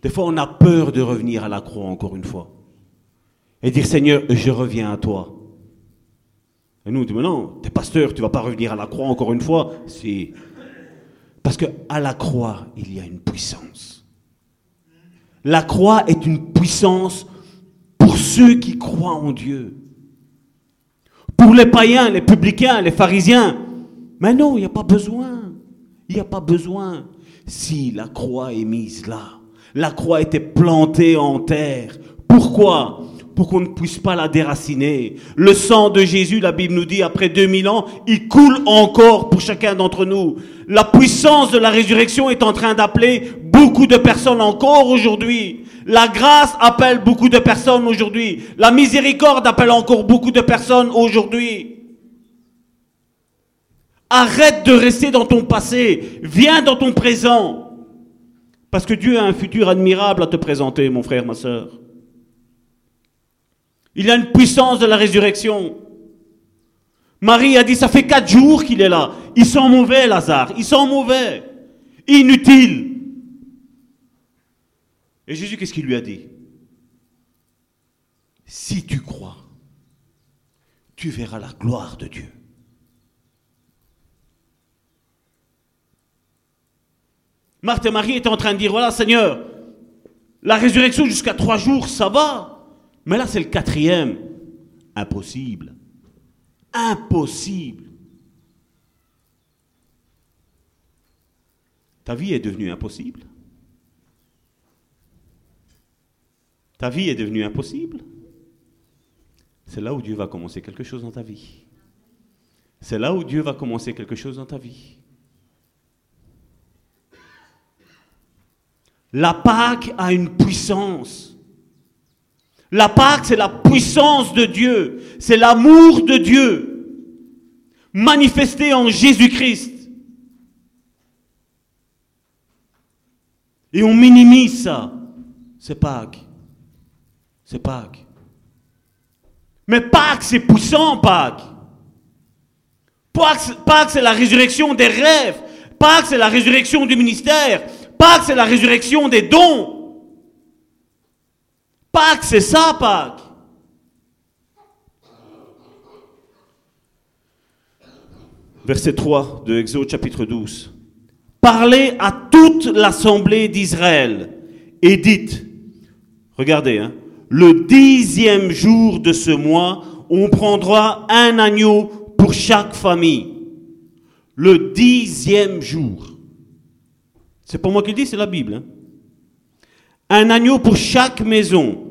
des fois on a peur de revenir à la croix encore une fois. Et dire Seigneur, je reviens à toi. Et nous on dit, mais non, t'es pasteur, tu vas pas revenir à la croix encore une fois. Si. Parce que à la croix, il y a une puissance. La croix est une puissance pour ceux qui croient en Dieu. Pour les païens, les publicains, les pharisiens. Mais non, il n'y a pas besoin. Il n'y a pas besoin. Si la croix est mise là, la croix était plantée en terre. Pourquoi? Pour qu'on ne puisse pas la déraciner. Le sang de Jésus, la Bible nous dit, après 2000 ans, il coule encore pour chacun d'entre nous. La puissance de la résurrection est en train d'appeler beaucoup de personnes encore aujourd'hui. La grâce appelle beaucoup de personnes aujourd'hui. La miséricorde appelle encore beaucoup de personnes aujourd'hui. Arrête de rester dans ton passé. Viens dans ton présent. Parce que Dieu a un futur admirable à te présenter, mon frère, ma soeur. Il a une puissance de la résurrection. Marie a dit, ça fait quatre jours qu'il est là. Il sent mauvais, Lazare. Il sent mauvais. Inutile. Et Jésus, qu'est-ce qu'il lui a dit? Si tu crois, tu verras la gloire de Dieu. Marthe et Marie étaient en train de dire, voilà Seigneur, la résurrection jusqu'à trois jours, ça va. Mais là, c'est le quatrième. Impossible. Impossible. Ta vie est devenue impossible. Ta vie est devenue impossible. C'est là où Dieu va commencer quelque chose dans ta vie. C'est là où Dieu va commencer quelque chose dans ta vie. La Pâque a une puissance. La Pâque, c'est la puissance de Dieu. C'est l'amour de Dieu manifesté en Jésus-Christ. Et on minimise ça. C'est Pâques. C'est Pâques. Mais Pâques, c'est puissant, Pâques. Pâques, Pâques c'est la résurrection des rêves. Pâques, c'est la résurrection du ministère. Pâques, c'est la résurrection des dons. Pâques, c'est ça, Pâques. Verset 3 de Exode chapitre 12. Parlez à toute l'assemblée d'Israël et dites, regardez, hein, le dixième jour de ce mois, on prendra un agneau pour chaque famille. Le dixième jour. C'est pas moi qui le dis, c'est la Bible. hein. Un agneau pour chaque maison.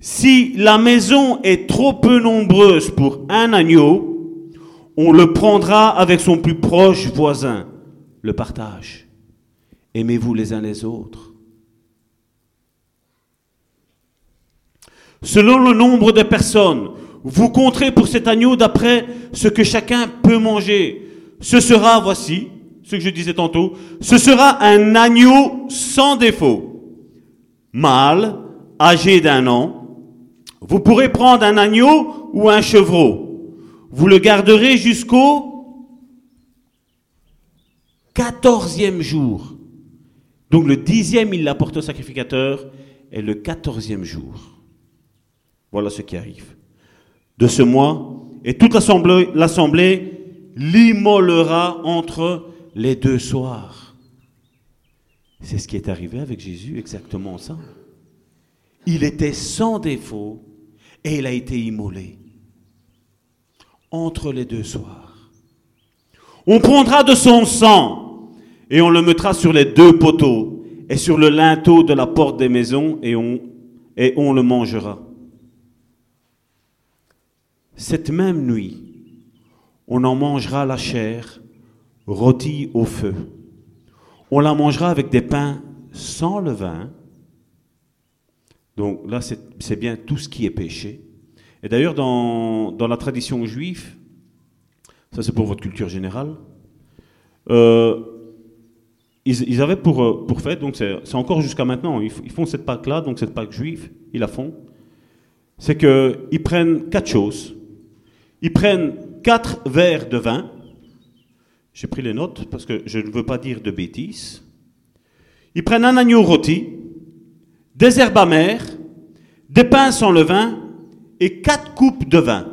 Si la maison est trop peu nombreuse pour un agneau, on le prendra avec son plus proche voisin. Le partage. Aimez-vous les uns les autres. Selon le nombre de personnes, vous compterez pour cet agneau d'après ce que chacun peut manger. Ce sera, voici, ce que je disais tantôt, ce sera un agneau sans défaut, mâle, âgé d'un an. Vous pourrez prendre un agneau ou un chevreau. Vous le garderez jusqu'au quatorzième jour. Donc le dixième, il l'apporte au sacrificateur, et le quatorzième jour. Voilà ce qui arrive. De ce mois, et toute l'assemblée, l'immolera entre les deux soirs. C'est ce qui est arrivé avec Jésus, exactement ça. Il était sans défaut et il a été immolé entre les deux soirs. On prendra de son sang et on le mettra sur les deux poteaux et sur le linteau de la porte des maisons et on, et on le mangera. Cette même nuit, on en mangera la chair rôtie au feu. On la mangera avec des pains sans levain. Donc là, c'est bien tout ce qui est péché. Et d'ailleurs, dans, dans la tradition juive, ça c'est pour votre culture générale, euh, ils, avaient pour, euh, pour fête, donc c'est encore jusqu'à maintenant, ils, ils font cette Pâque-là, donc cette Pâque juive, ils la font, c'est qu'ils prennent quatre choses. Ils prennent quatre verres de vin. J'ai pris les notes parce que je ne veux pas dire de bêtises. Ils prennent un agneau rôti, des herbes amères, des pains sans levain et quatre coupes de vin.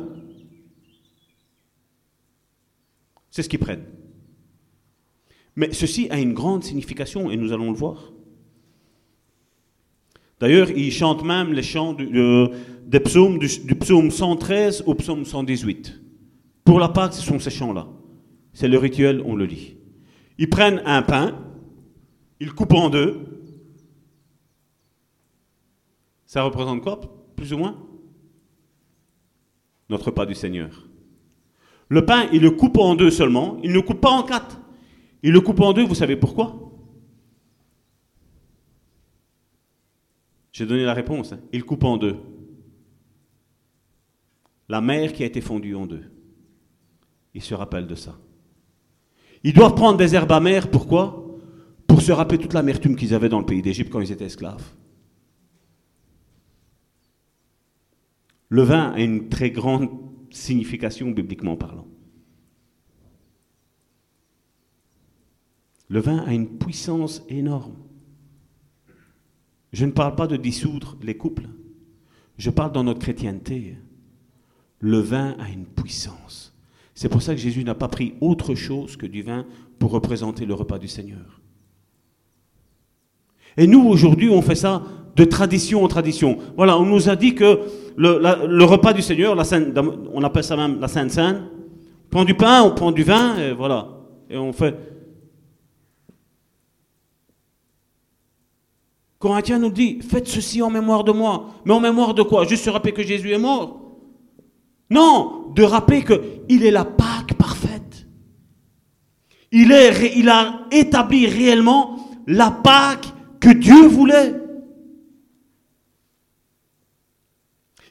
C'est ce qu'ils prennent. Mais ceci a une grande signification et nous allons le voir. D'ailleurs, ils chantent même les chants du- de- des psaumes, du, du psaume 113 au psaume 118. Pour la Pâque, ce sont ces chants-là. C'est le rituel, on le lit. Ils prennent un pain, ils coupent en deux. Ça représente quoi, plus ou moins? Notre repas du Seigneur. Le pain, il le coupe en deux seulement, il ne coupe pas en quatre. Il le coupe en deux, vous savez pourquoi? J'ai donné la réponse. hein. Il coupe en deux. La mer qui a été fondue en deux. Ils se rappellent de ça. Ils doivent prendre des herbes amères, pourquoi? Pour se rappeler toute l'amertume qu'ils avaient dans le pays d'Égypte quand ils étaient esclaves. Le vin a une très grande signification bibliquement parlant. Le vin a une puissance énorme. Je ne parle pas de dissoudre les couples. Je parle dans notre chrétienté. Le vin a une puissance. C'est pour ça que Jésus n'a pas pris autre chose que du vin pour représenter le repas du Seigneur. Et nous, aujourd'hui, on fait ça de tradition en tradition. Voilà, on nous a dit que le, repas du Seigneur, la Sainte- on appelle ça même la Sainte Seine, on prend du pain, on prend du vin, et voilà. Et on fait. Corinthiens nous dit, faites ceci en mémoire de moi. Mais en mémoire de quoi? Juste se rappeler que Jésus est mort? Non, de rappeler qu'il est la Pâque parfaite. Il, est, il a établi réellement la Pâque que Dieu voulait.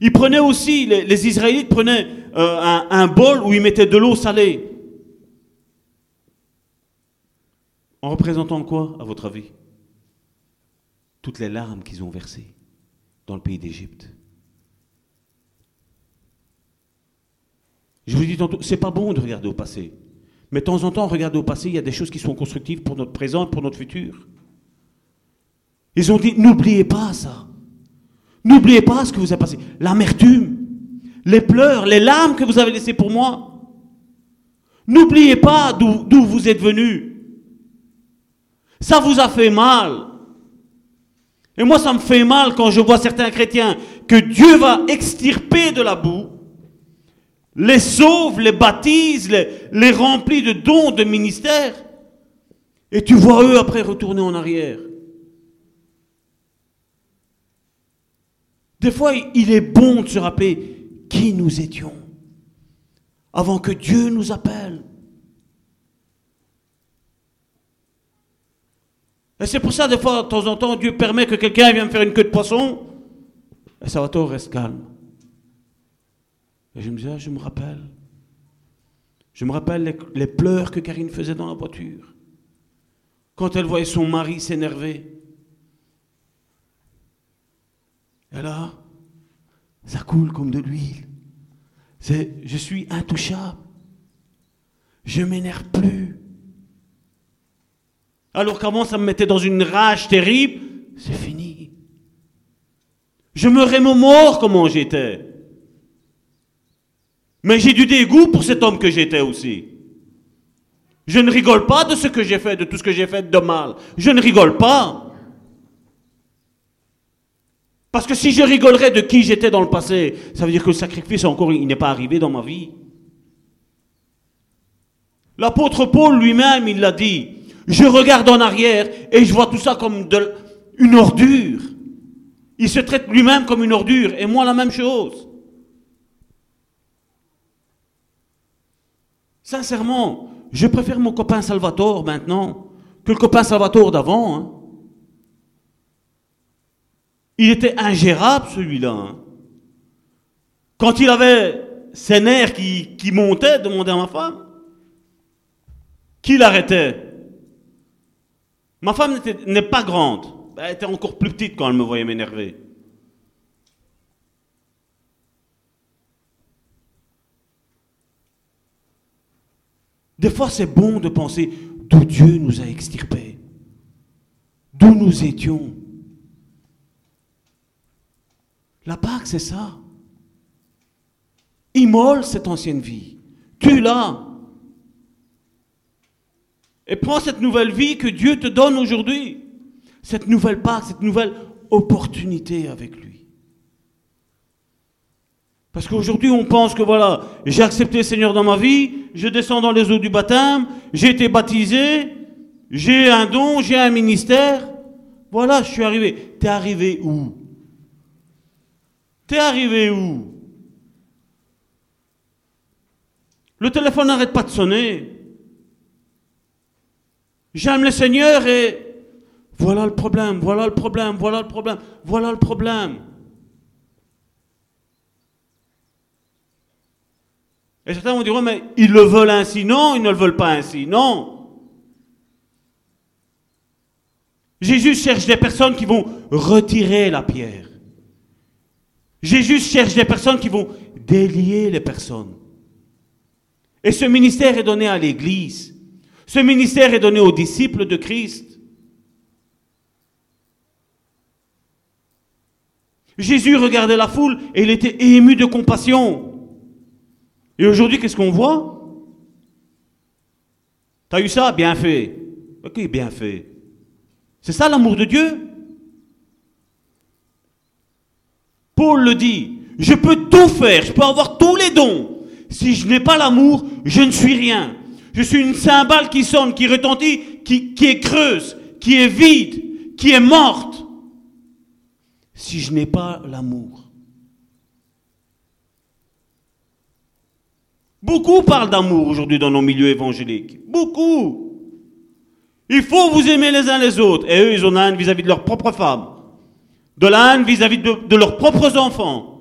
Il prenait aussi, les, Israélites prenaient euh, un, bol où ils mettaient de l'eau salée. En représentant quoi, à votre avis? Toutes les larmes qu'ils ont versées dans le pays d'Égypte. Je vous dis tantôt, c'est pas bon de regarder au passé. Mais de temps en temps, regarder au passé, il y a des choses qui sont constructives pour notre présent, pour notre futur. Ils ont dit, n'oubliez pas ça. N'oubliez pas ce que vous avez passé. L'amertume, les pleurs, les larmes que vous avez laissées pour moi. N'oubliez pas d'où vous êtes venus. Ça vous a fait mal. Et moi, ça me fait mal quand je vois certains chrétiens que Dieu va extirper de la boue, les sauve, les baptise, les, les remplit de dons, de ministères. Et tu vois eux après retourner en arrière. Des fois, il est bon de se rappeler qui nous étions avant que Dieu nous appelle. Et c'est pour ça, des fois, de temps en temps, Dieu permet que quelqu'un vienne faire une queue de poisson. Et Salvatore reste calme. Et je me dis, ah, je me rappelle. Je me rappelle les pleurs que Karine faisait dans la voiture. Quand elle voyait son mari s'énerver. Et là, ça coule comme de l'huile. C'est, je suis intouchable. Je m'énerve plus. Alors qu'avant, ça me mettait dans une rage terrible? C'est fini. Je me remémore comment j'étais. Mais j'ai du dégoût pour cet homme que j'étais aussi. Je ne rigole pas de ce que j'ai fait, de tout ce que j'ai fait de mal. Je ne rigole pas. Parce que si je rigolerais de qui j'étais dans le passé, ça veut dire que le sacrifice encore, il n'est pas arrivé dans ma vie. L'apôtre Paul lui-même, il l'a dit. Je regarde en arrière et je vois tout ça comme une ordure. Il se traite lui-même comme une ordure et moi la même chose. Sincèrement, je préfère mon copain Salvatore maintenant que le copain Salvatore d'avant. hein. Il était ingérable celui-là. hein. Quand il avait ses nerfs qui, montaient, demandait à ma femme, qui l'arrêtait? Ma femme n'est pas grande. Elle était encore plus petite quand elle me voyait m'énerver. Des fois, c'est bon de penser d'où Dieu nous a extirpés, d'où nous étions. La Pâque, c'est ça. Immole cette ancienne vie. Tue-la. Et prends cette nouvelle vie que Dieu te donne aujourd'hui. Cette nouvelle Pâque, cette nouvelle opportunité avec lui. Parce qu'aujourd'hui, on pense que voilà, j'ai accepté le Seigneur dans ma vie, je descends dans les eaux du baptême, j'ai été baptisé, j'ai un don, j'ai un ministère. Voilà, je suis arrivé. T'es arrivé où? T'es arrivé où? Le téléphone n'arrête pas de sonner. J'aime le Seigneur et voilà le problème, voilà le problème, voilà le problème, voilà le problème. Et certains vont dire, mais ils le veulent ainsi. Non, ils ne le veulent pas ainsi. Non. Jésus cherche des personnes qui vont retirer la pierre. Jésus cherche des personnes qui vont délier les personnes. Et ce ministère est donné à l'Église. Ce ministère est donné aux disciples de Christ. Jésus regardait la foule et il était ému de compassion. Et aujourd'hui, qu'est-ce qu'on voit? T'as eu ça? Bien fait. Ok, bien fait. C'est ça l'amour de Dieu? Paul le dit, je peux tout faire, je peux avoir tous les dons. Si je n'ai pas l'amour, je ne suis rien. Je suis une cymbale qui sonne, qui retentit, qui, est creuse, qui est vide, qui est morte. Si je n'ai pas l'amour. Beaucoup parlent d'amour aujourd'hui dans nos milieux évangéliques. Beaucoup. Il faut vous aimer les uns les autres. Et eux, ils ont la haine vis-à-vis de leurs propres femmes. De la haine vis-à-vis de, leurs propres enfants.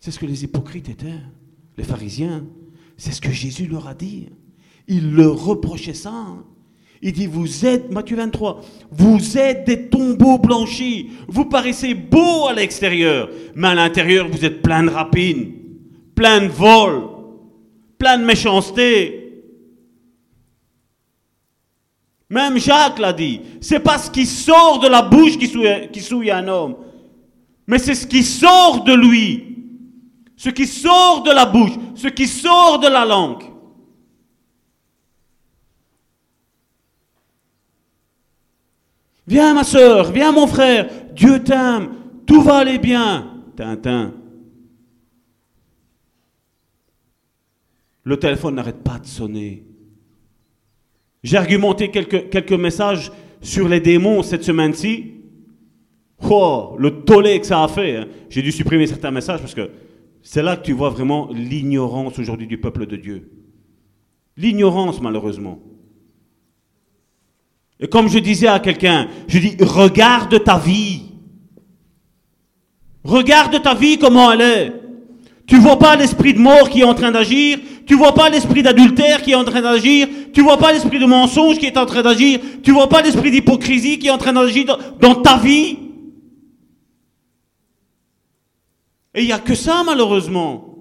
C'est ce que les hypocrites étaient, les pharisiens. C'est ce que Jésus leur a dit. Il leur reprochait ça. Il dit, vous êtes, Matthieu 23, vous êtes des tombeaux blanchis. Vous paraissez beaux à l'extérieur, mais à l'intérieur, vous êtes plein de rapines, plein de vols, plein de méchanceté. Même Jacques l'a dit. C'est pas ce qui sort de la bouche qui souille, un homme, mais c'est ce qui sort de lui. Ce qui sort de la bouche, ce qui sort de la langue. Viens ma soeur, viens mon frère, Dieu t'aime, tout va aller bien. Tintin. Le téléphone n'arrête pas de sonner. J'ai argumenté quelques, messages sur les démons cette semaine-ci. Oh, le tollé que ça a fait. hein. J'ai dû supprimer certains messages parce que c'est là que tu vois vraiment l'ignorance aujourd'hui du peuple de Dieu. L'ignorance, malheureusement. Et comme je disais à quelqu'un, je dis, regarde ta vie. Regarde ta vie, comment elle est. Tu vois pas l'esprit de mort qui est en train d'agir? Tu vois pas l'esprit d'adultère qui est en train d'agir. Tu vois pas l'esprit de mensonge qui est en train d'agir. Tu vois pas l'esprit d'hypocrisie qui est en train d'agir dans, ta vie. Et il n'y a que ça, malheureusement.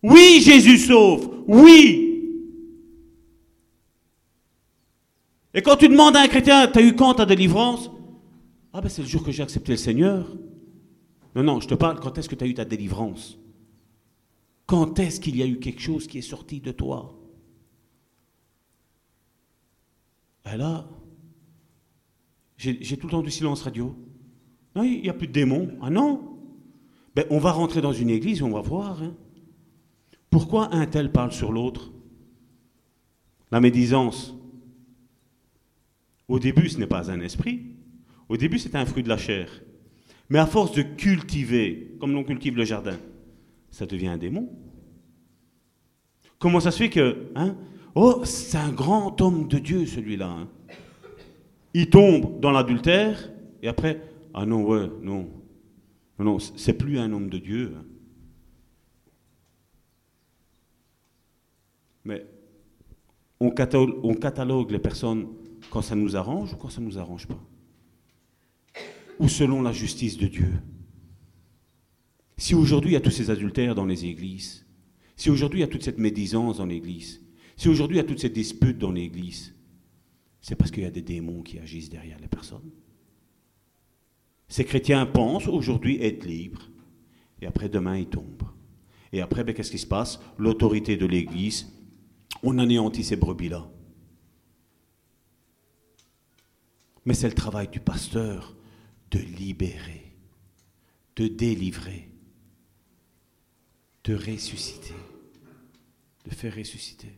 Oui, Jésus sauve. Oui. Et quand tu demandes à un chrétien, t'as eu quand ta délivrance? Ah ben c'est le jour que j'ai accepté le Seigneur. Non, non, je te parle, quand est-ce que tu as eu ta délivrance? Quand est-ce qu'il y a eu quelque chose qui est sorti de toi? Et là, j'ai tout le temps du silence radio. Non, il n'y a plus de démons. Ah non? Ben, On va rentrer dans une église on va voir. hein. Pourquoi un tel parle sur l'autre? La médisance. Au début, ce n'est pas un esprit. Au début, c'est un fruit de la chair. Mais à force de cultiver, comme l'on cultive le jardin, ça devient un démon. Comment ça se fait que, hein, oh, c'est un grand homme de Dieu celui-là. hein. Il tombe dans l'adultère et après, ah non, ouais, non, non, c'est plus un homme de Dieu. hein. Mais on catalogue, on catalogue les personnes quand ça nous arrange ou quand ça ne nous arrange pas? Ou selon la justice de Dieu? Si aujourd'hui il y a tous ces adultères dans les églises, si aujourd'hui il y a toute cette médisance dans l'église, si aujourd'hui il y a toutes ces disputes dans l'église, c'est parce qu'il y a des démons qui agissent derrière les personnes. Ces chrétiens pensent aujourd'hui être libres, et après demain ils tombent. Et après, ben, qu'est-ce qui se passe? L'autorité de l'église, on anéantit ces brebis-là. Mais c'est le travail du pasteur de libérer, de délivrer, de ressusciter, de faire ressusciter.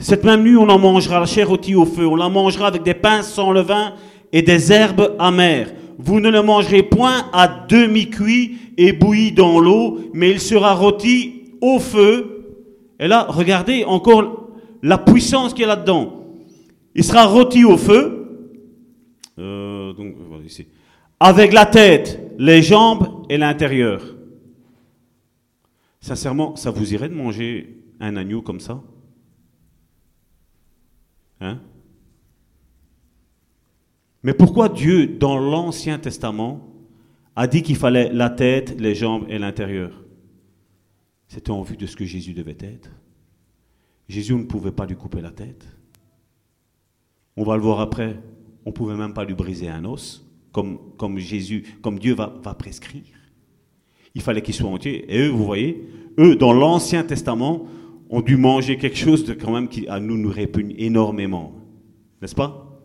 Cette même nuit, on en mangera la chair rôtie au feu, on la mangera avec des pains sans levain et des herbes amères. Vous ne le mangerez point à demi-cuit et bouilli dans l'eau, mais il sera rôti au feu. Et là, regardez encore la puissance qu'il y a là-dedans. Il sera rôti au feu. Euh, donc, voilà, ici. Avec la tête, les jambes et l'intérieur. Sincèrement, ça vous irait de manger un agneau comme ça? Hein? Mais pourquoi Dieu, dans l'Ancien Testament, a dit qu'il fallait la tête, les jambes et l'intérieur? C'était en vue de ce que Jésus devait être. Jésus ne pouvait pas lui couper la tête. On va le voir après. On ne pouvait même pas lui briser un os, comme, Jésus, comme Dieu va, prescrire. Il fallait qu'il soit entier. Et eux, vous voyez, eux, dans l'Ancien Testament, ont dû manger quelque chose de quand même qui à nous nous répugne énormément. N'est-ce pas?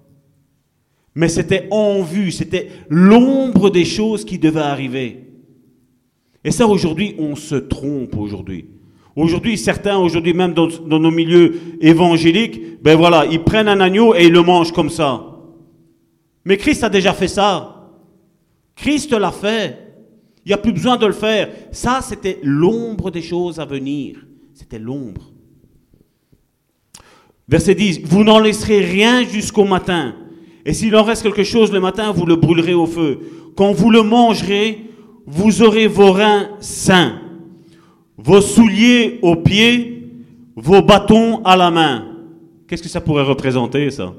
Mais c'était en vue, c'était l'ombre des choses qui devaient arriver. Et ça, aujourd'hui, on se trompe aujourd'hui. Aujourd'hui, certains, aujourd'hui même dans, dans nos milieux évangéliques, ben voilà, ils prennent un agneau et ils le mangent comme ça. Mais Christ a déjà fait ça. Christ l'a fait. Il n'y a plus besoin de le faire. Ça, c'était l'ombre des choses à venir. C'était l'ombre. Verset 10. Vous n'en laisserez rien jusqu'au matin. Et s'il en reste quelque chose le matin, vous le brûlerez au feu. Quand vous le mangerez, vous aurez vos reins sains, vos souliers aux pieds, vos bâtons à la main. Qu'est-ce que ça pourrait représenter, ça?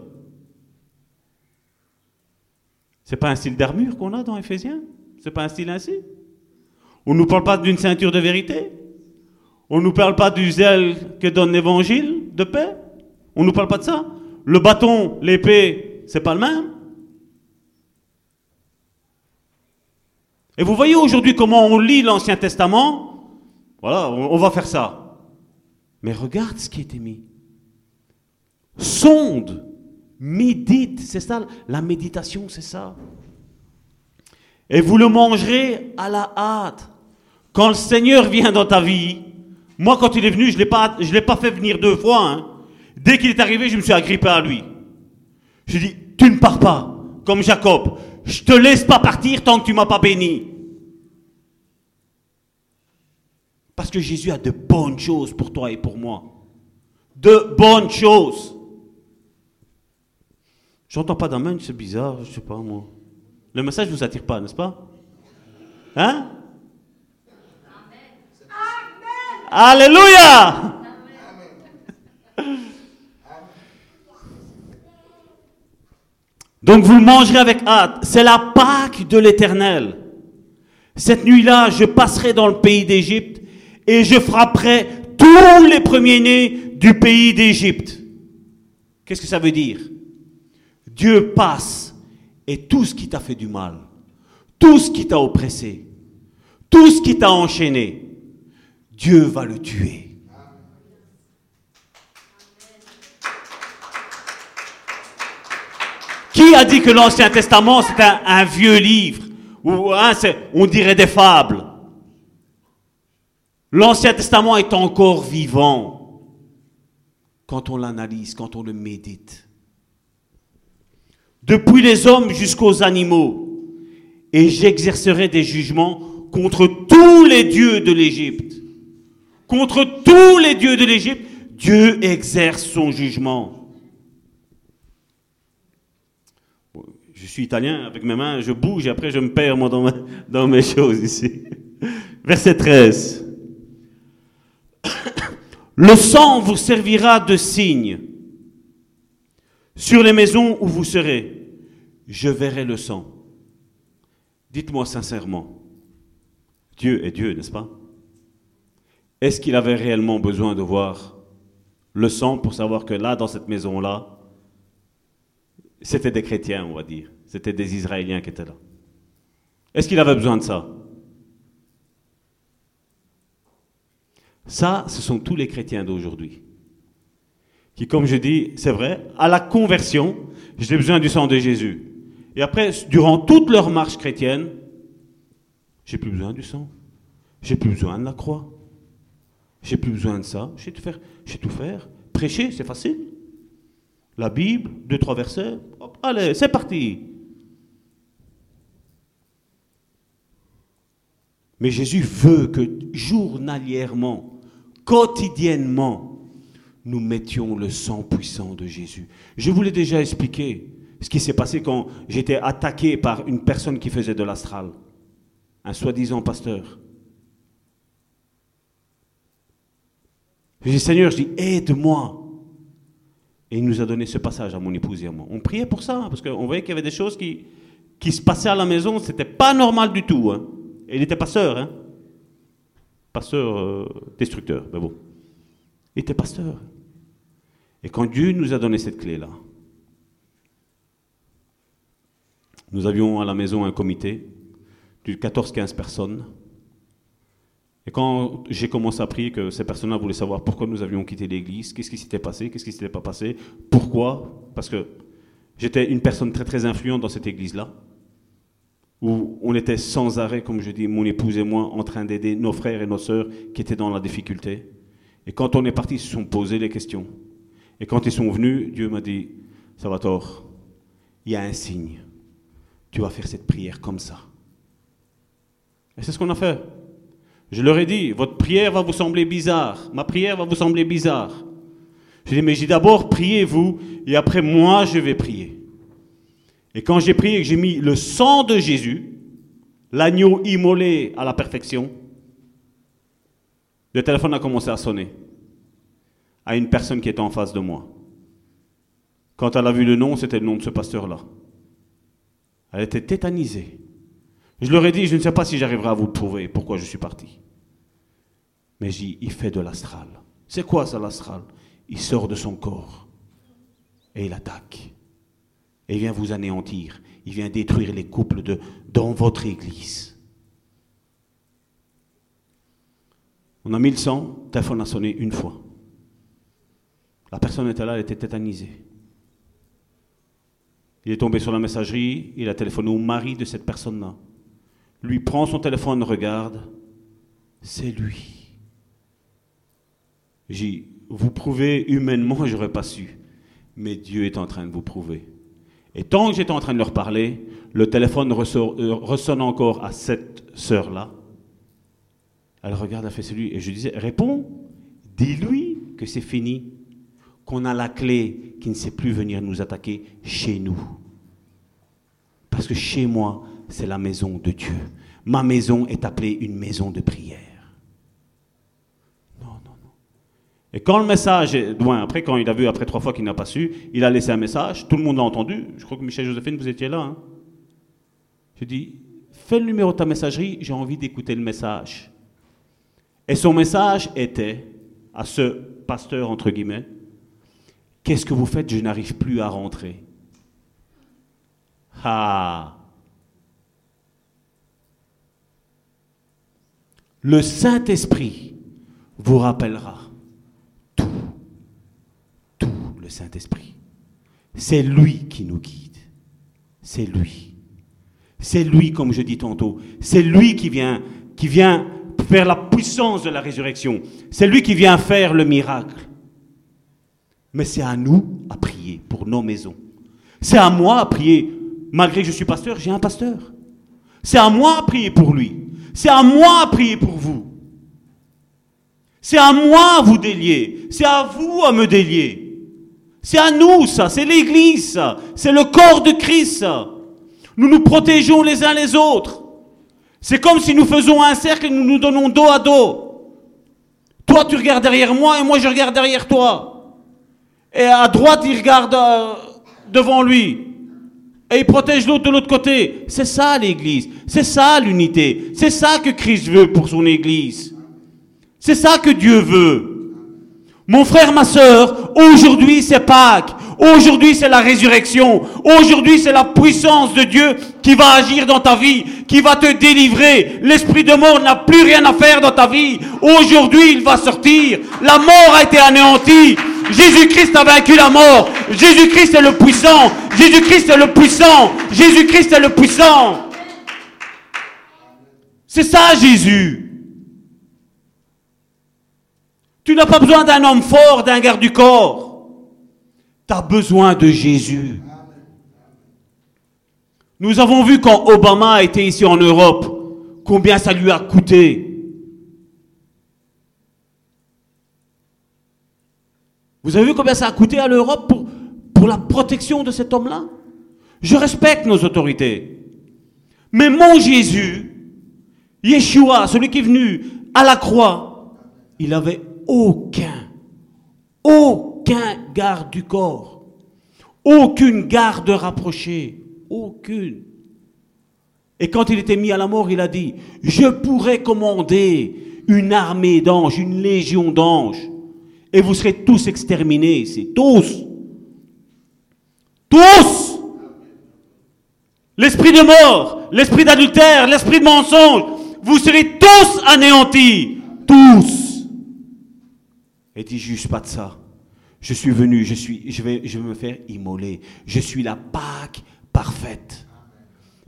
C'est pas un style d'armure qu'on a dans Éphésiens. C'est pas un style ainsi. On ne nous parle pas d'une ceinture de vérité. On ne nous parle pas du zèle que donne l'évangile de paix. On ne nous parle pas de ça. Le bâton, l'épée, c'est pas le même. Et vous voyez aujourd'hui comment on lit l'Ancien Testament. Voilà, on, va faire ça. Mais regarde ce qui était mis. Sonde, médite, c'est ça, la méditation, c'est ça. Et vous le mangerez à la hâte. Quand le Seigneur vient dans ta vie, moi quand il est venu, je ne l'ai pas fait venir deux fois. hein. Dès qu'il est arrivé, je me suis agrippé à lui. Je dis, tu ne pars pas, comme Jacob. Je te laisse pas partir tant que tu m'as pas béni. Parce que Jésus a de bonnes choses pour toi et pour moi. De bonnes choses. J'entends pas d'amen, c'est bizarre, je sais pas moi. Le message vous attire pas, n'est-ce pas? Hein? Alléluia Donc vous mangerez avec hâte. C'est la Pâque de l'Éternel. Cette nuit-là, je passerai dans le pays d'Égypte et je frapperai tous les premiers-nés du pays d'Égypte. Qu'est-ce que ça veut dire? Dieu passe et tout ce qui t'a fait du mal, tout ce qui t'a oppressé, tout ce qui t'a enchaîné, Dieu va le tuer. Qui a dit que l'Ancien Testament c'est un, vieux livre on dirait des fables? L'Ancien Testament est encore vivant quand on l'analyse, quand on le médite. Depuis les hommes jusqu'aux animaux, et j'exercerai des jugements contre tous les dieux de l'Égypte. Contre tous les dieux de l'Égypte, Dieu exerce son jugement. Je suis italien, avec mes mains, je bouge et après je me perds dans mes choses ici. Verset 13. Le sang vous servira de signe sur les maisons où vous serez. Je verrai le sang. Dites-moi sincèrement, Dieu est Dieu, n'est-ce pas? Est-ce qu'il avait réellement besoin de voir le sang pour savoir que là, dans cette maison-là, c'était des chrétiens, on va dire. C'était des Israéliens qui étaient là. Est-ce qu'il avait besoin de ça? Ça, ce sont tous les chrétiens d'aujourd'hui qui, comme je dis, c'est vrai, à la conversion, j'ai besoin du sang de Jésus. Et après, durant toute leur marche chrétienne, j'ai plus besoin du sang. J'ai plus besoin de la croix. J'ai plus besoin de ça. J'ai tout faire. J'ai tout faire. Prêcher, c'est facile. La Bible, deux, trois versets. Allez, c'est parti. Mais Jésus veut que journalièrement, quotidiennement, nous mettions le sang puissant de Jésus. Je vous l'ai déjà expliqué ce qui s'est passé quand j'étais attaqué par une personne qui faisait de l'astral, un soi-disant pasteur. Je dis, Seigneur, je dis, aide-moi. Et il nous a donné ce passage à mon épouse et à moi. On priait pour ça, parce qu'on voyait qu'il y avait des choses qui, qui se passaient à la maison, c'était pas normal du tout. Hein. Et il était pasteur, hein. Pasteur euh, destructeur, mais bon. Il était pasteur. Et quand Dieu nous a donné cette clé-là, nous avions à la maison un comité de 14-15 personnes. Et quand j'ai commencé à prier que ces personnes-là voulaient savoir pourquoi nous avions quitté l'église, qu'est-ce qui s'était passé, qu'est-ce qui s'était pas passé, pourquoi, parce que j'étais une personne très très influente dans cette église-là, où on était sans arrêt, comme je dis, mon épouse et moi, en train d'aider nos frères et nos sœurs qui étaient dans la difficulté. Et quand on est parti, ils se sont posés les questions. Et quand ils sont venus, Dieu m'a dit, ça va tort, il y a un signe. Tu vas faire cette prière comme ça. Et c'est ce qu'on a fait. Je leur ai dit, votre prière va vous sembler bizarre, ma prière va vous sembler bizarre. Je dit, mais j'ai d'abord priez vous, et après moi je vais prier. Et quand j'ai prié et que j'ai mis le sang de Jésus, l'agneau immolé à la perfection, le téléphone a commencé à sonner à une personne qui était en face de moi. Quand elle a vu le nom, c'était le nom de ce pasteur-là. Elle était tétanisée. Je leur ai dit, je ne sais pas si j'arriverai à vous le prouver pourquoi je suis parti. Mais j'ai il fait de l'astral. C'est quoi ça l'astral? Il sort de son corps et il attaque. Et il vient vous anéantir. Il vient détruire les couples de, dans votre église. On a mis le téléphone a sonné une fois. La personne était là, elle était tétanisée. Il est tombé sur la messagerie, il a téléphoné au mari de cette personne-là. Lui prend son téléphone, regarde, c'est lui. J'ai vous prouvez humainement, j'aurais pas su. Mais Dieu est en train de vous prouver. Et tant que j'étais en train de leur parler, le téléphone euh, ressonne encore à cette sœur-là. Elle regarde, elle fait celui, et je disais, réponds, dis-lui que c'est fini, qu'on a la clé, qui ne sait plus venir nous attaquer chez nous. Parce que chez moi, c'est la maison de Dieu. Ma maison est appelée une maison de prière. Non, non, non. Et quand le message est loin, après, quand il a vu après trois fois qu'il n'a pas su, il a laissé un message, tout le monde l'a entendu. Je crois que Michel Josephine, vous étiez là. Hein. Je dis, fais le numéro de ta messagerie, j'ai envie d'écouter le message. Et son message était à ce pasteur, entre guillemets, Qu'est-ce que vous faites? Je n'arrive plus à rentrer. Ah Le Saint-Esprit vous rappellera tout. Tout le Saint-Esprit. C'est lui qui nous guide. C'est lui. C'est lui, comme je dis tantôt. C'est lui qui vient, qui vient faire la puissance de la résurrection. C'est lui qui vient faire le miracle. Mais c'est à nous à prier pour nos maisons. C'est à moi à prier. Malgré que je suis pasteur, j'ai un pasteur. C'est à moi à prier pour lui. C'est à moi à prier pour vous. C'est à moi à vous délier. C'est à vous à me délier. C'est à nous ça. C'est l'Église. C'est le corps de Christ. Nous nous protégeons les uns les autres. C'est comme si nous faisons un cercle et nous nous donnons dos à dos. Toi tu regardes derrière moi et moi je regarde derrière toi. Et à droite, il regarde euh, devant lui. Et il protège l'autre de l'autre côté. C'est ça l'Église. C'est ça l'unité. C'est ça que Christ veut pour son Église. C'est ça que Dieu veut. Mon frère, ma soeur, aujourd'hui c'est Pâques. Aujourd'hui c'est la résurrection. Aujourd'hui c'est la puissance de Dieu qui va agir dans ta vie, qui va te délivrer. L'esprit de mort n'a plus rien à faire dans ta vie. Aujourd'hui il va sortir. La mort a été anéantie. Jésus-Christ a vaincu la mort. Jésus-Christ est le puissant. Jésus-Christ est le puissant. Jésus-Christ est le puissant. C'est ça Jésus. Tu n'as pas besoin d'un homme fort, d'un garde du corps. Tu as besoin de Jésus. Nous avons vu quand Obama a été ici en Europe, combien ça lui a coûté. Vous avez vu combien ça a coûté à l'Europe pour, pour la protection de cet homme-là? Je respecte nos autorités. Mais mon Jésus, Yeshua, celui qui est venu à la croix, il n'avait aucun, aucun garde du corps, aucune garde rapprochée, aucune. Et quand il était mis à la mort, il a dit, je pourrais commander une armée d'anges, une légion d'anges, et vous serez tous exterminés ici, tous. Tous L'esprit de mort, l'esprit d'adultère, l'esprit de mensonge, vous serez tous anéantis. Tous. Et dit juste pas de ça. Je suis venu, je, vais me faire immoler. Je suis la Pâque parfaite.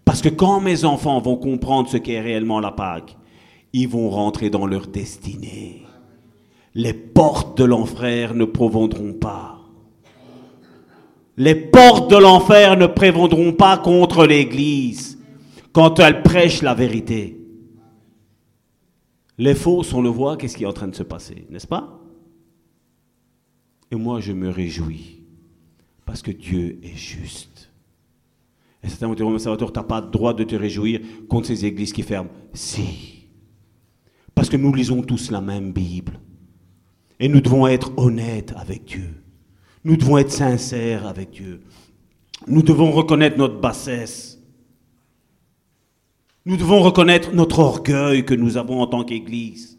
Parce que quand mes enfants vont comprendre ce qu'est réellement la Pâque, ils vont rentrer dans leur destinée. Les portes de l'enfer ne prévendront pas. Les portes de l'enfer ne prévendront pas contre l'Église quand elle prêche la vérité. Les fausses, on le voit, qu'est-ce qui est en train de se passer, n'est-ce pas? Et moi, je me réjouis parce que Dieu est juste. Et certains vont dire, Salvatore, tu n'as pas le droit de te réjouir contre ces églises qui ferment. Si. Parce que nous lisons tous la même Bible. Et nous devons être honnêtes avec Dieu. Nous devons être sincères avec Dieu. Nous devons reconnaître notre bassesse. Nous devons reconnaître notre orgueil que nous avons en tant qu'Église.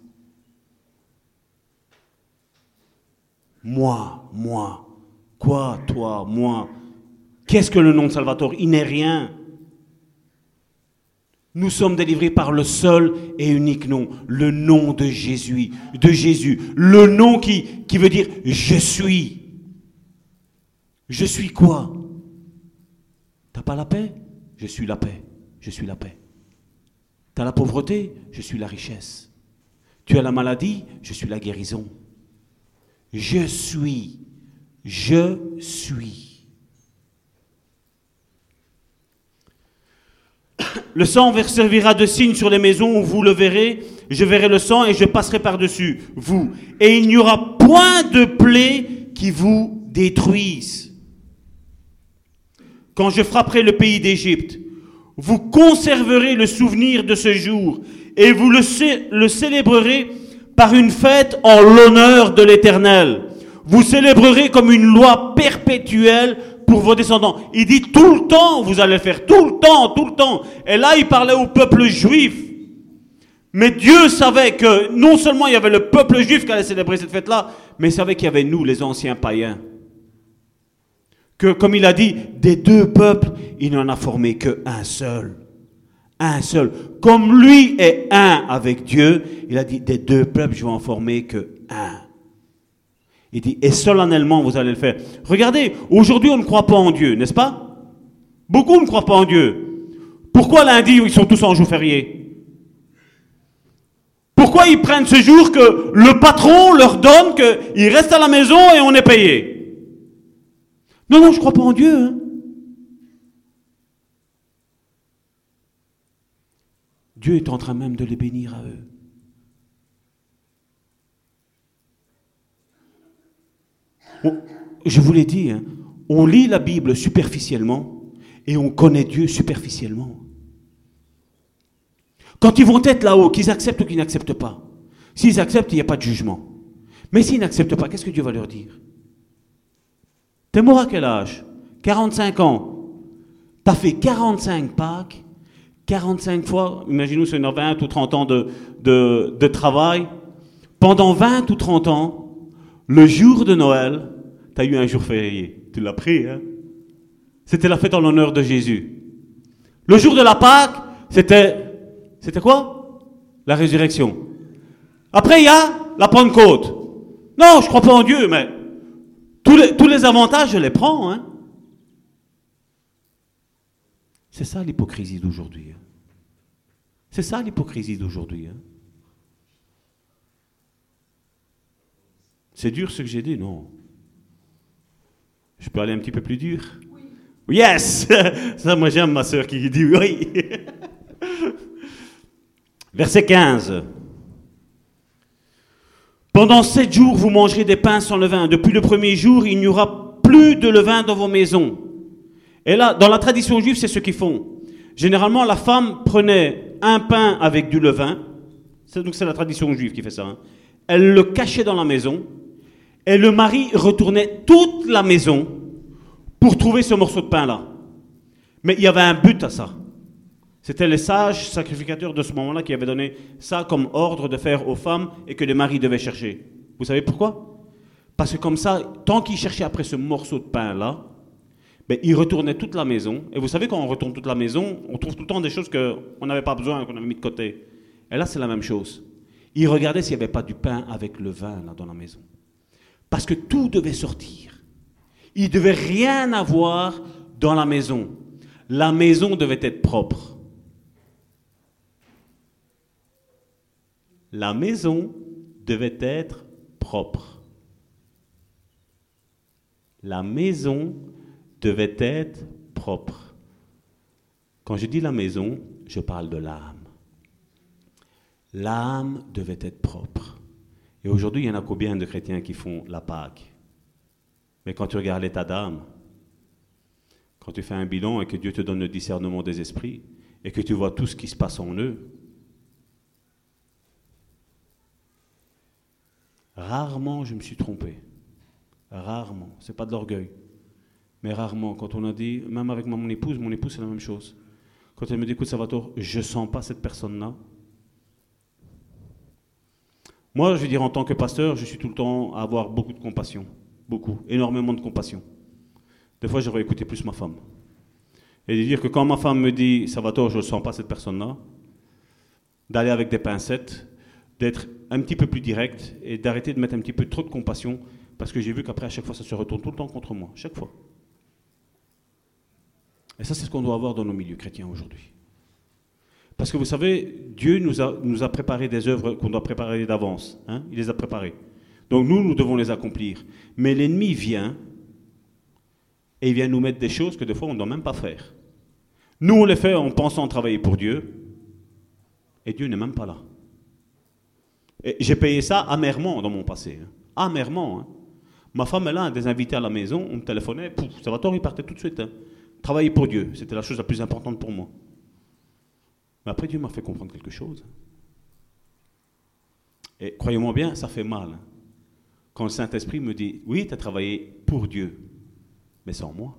Moi, moi, quoi, toi, moi? Qu'est-ce que le nom de Salvatore? Il n'est rien. Nous sommes délivrés par le seul et unique nom, le nom de Jésus, de Jésus, le nom qui, qui veut dire je suis. Je suis quoi? T'as pas la paix? Je suis la paix. Je suis la paix. T'as la pauvreté? Je suis la richesse. Tu as la maladie? Je suis la guérison. Je suis. Je suis. Le sang servira de signe sur les maisons où vous le verrez. Je verrai le sang et je passerai par-dessus vous. Et il n'y aura point de plaie qui vous détruise quand je frapperai le pays d'Égypte. Vous conserverez le souvenir de ce jour et vous le, célébrerez par une fête en l'honneur de l'Éternel. Vous célébrerez comme une loi perpétuelle pour vos descendants. Il dit tout le temps, vous allez le faire, tout le temps, tout le temps. Et là, il parlait au peuple juif. Mais Dieu savait que non seulement il y avait le peuple juif qui allait célébrer cette fête-là, mais il savait qu'il y avait nous, les anciens païens que, comme il a dit, des deux peuples, il n'en a formé qu'un seul. Un seul. Comme lui est un avec Dieu, il a dit, des deux peuples, je vais en former que un. Il dit, et solennellement, vous allez le faire. Regardez, aujourd'hui, on ne croit pas en Dieu, n'est-ce pas? Beaucoup ne croient pas en Dieu. Pourquoi lundi, ils sont tous en jour férié? Pourquoi ils prennent ce jour que le patron leur donne, qu'ils restent à la maison et on est payé? Non, non, je ne crois pas en Dieu. Hein. Dieu est en train même de les bénir à eux. je vous l'ai dit, hein, on lit la Bible superficiellement et on connaît Dieu superficiellement. Quand ils vont être là-haut, qu'ils acceptent ou qu'ils n'acceptent pas, s'ils acceptent, il n'y a pas de jugement. Mais s'ils n'acceptent pas, qu'est-ce que Dieu va leur dire? T'es mort à quel âge? 45 ans. T'as fait 45 Pâques, 45 fois, imaginez-nous, c'est 20 ou 30 ans de, travail. Pendant 20 ou 30 ans, le jour de Noël, tu as eu un jour férié. Tu l'as pris, hein C'était la fête en l'honneur de Jésus. Le jour de la Pâque, c'était, c'était quoi? La résurrection. Après, il y a la Pentecôte. Non, je crois pas en Dieu, mais tous les, avantages, je les prends. Hein. C'est ça l'hypocrisie d'aujourd'hui. Hein. C'est ça l'hypocrisie d'aujourd'hui. Hein. C'est dur ce que j'ai dit, non Je peux aller un petit peu plus dur? Oui. Yes Ça, moi j'aime ma soeur qui dit oui. Verset 15. Pendant sept jours, vous mangerez des pains sans levain. Depuis le premier jour, il n'y aura plus de levain dans vos maisons. Et là, dans la tradition juive, c'est ce qu'ils font. Généralement, la femme prenait un pain avec du levain. C'est donc c'est la tradition juive qui fait ça. hein. Elle le cachait dans la maison. Et le mari retournait toute la maison pour trouver ce morceau de pain-là. Mais il y avait un but à ça. C'était les sages sacrificateurs de ce moment-là qui avaient donné ça comme ordre de faire aux femmes et que les maris devaient chercher. Vous savez pourquoi? Parce que comme ça, tant qu'ils cherchaient après ce morceau de pain-là, ben, ils retournaient toute la maison. Et vous savez, quand on retourne toute la maison, on trouve tout le temps des choses qu'on n'avait pas besoin, qu'on avait mis de côté. Et là, c'est la même chose. Ils regardaient s'il n'y avait pas du pain avec le vin là, dans la maison. Parce que tout devait sortir. Il ne devait rien avoir dans la maison. La maison devait être propre. La maison devait être propre. La maison devait être propre. Quand je dis la maison, je parle de l'âme. L'âme devait être propre. Et aujourd'hui, il y en a combien de chrétiens qui font la Pâque? Mais quand tu regardes l'état d'âme, quand tu fais un bilan et que Dieu te donne le discernement des esprits et que tu vois tout ce qui se passe en eux, rarement je me suis trompé. Rarement. C'est pas de l'orgueil. Mais rarement, quand on a dit, même avec mon épouse, mon épouse, c'est la même chose. Quand elle me dit, écoute, Salvatore, je sens pas cette personne-là. Moi, je veux dire, en tant que pasteur, je suis tout le temps à avoir beaucoup de compassion. Beaucoup. Énormément de compassion. Des fois, j'aurais écouté plus ma femme. Et de dire que quand ma femme me dit, Salvatore, je ne sens pas cette personne-là, d'aller avec des pincettes, d'être un petit peu plus direct et d'arrêter de mettre un petit peu trop de compassion parce que j'ai vu qu'après, à chaque fois, ça se retourne tout le temps contre moi. Chaque fois. Et ça, c'est ce qu'on doit avoir dans nos milieux chrétiens aujourd'hui. Parce que vous savez, Dieu nous a, nous a préparé des œuvres qu'on doit préparer d'avance. Hein Il les a préparées. Donc nous, nous devons les accomplir. Mais l'ennemi vient et il vient nous mettre des choses que des fois on ne doit même pas faire. Nous, on les fait en pensant travailler pour Dieu et Dieu n'est même pas là. J'ai payé ça amèrement dans mon passé. hein. Amèrement. hein. Ma femme, elle a des invités à la maison, on me téléphonait, pouf, ça va il partait tout de suite. Travailler pour Dieu, c'était la chose la plus importante pour moi. Mais après, Dieu m'a fait comprendre quelque chose. Et croyez-moi bien, ça fait mal. hein. Quand le Saint-Esprit me dit, oui, tu as travaillé pour Dieu, mais sans moi.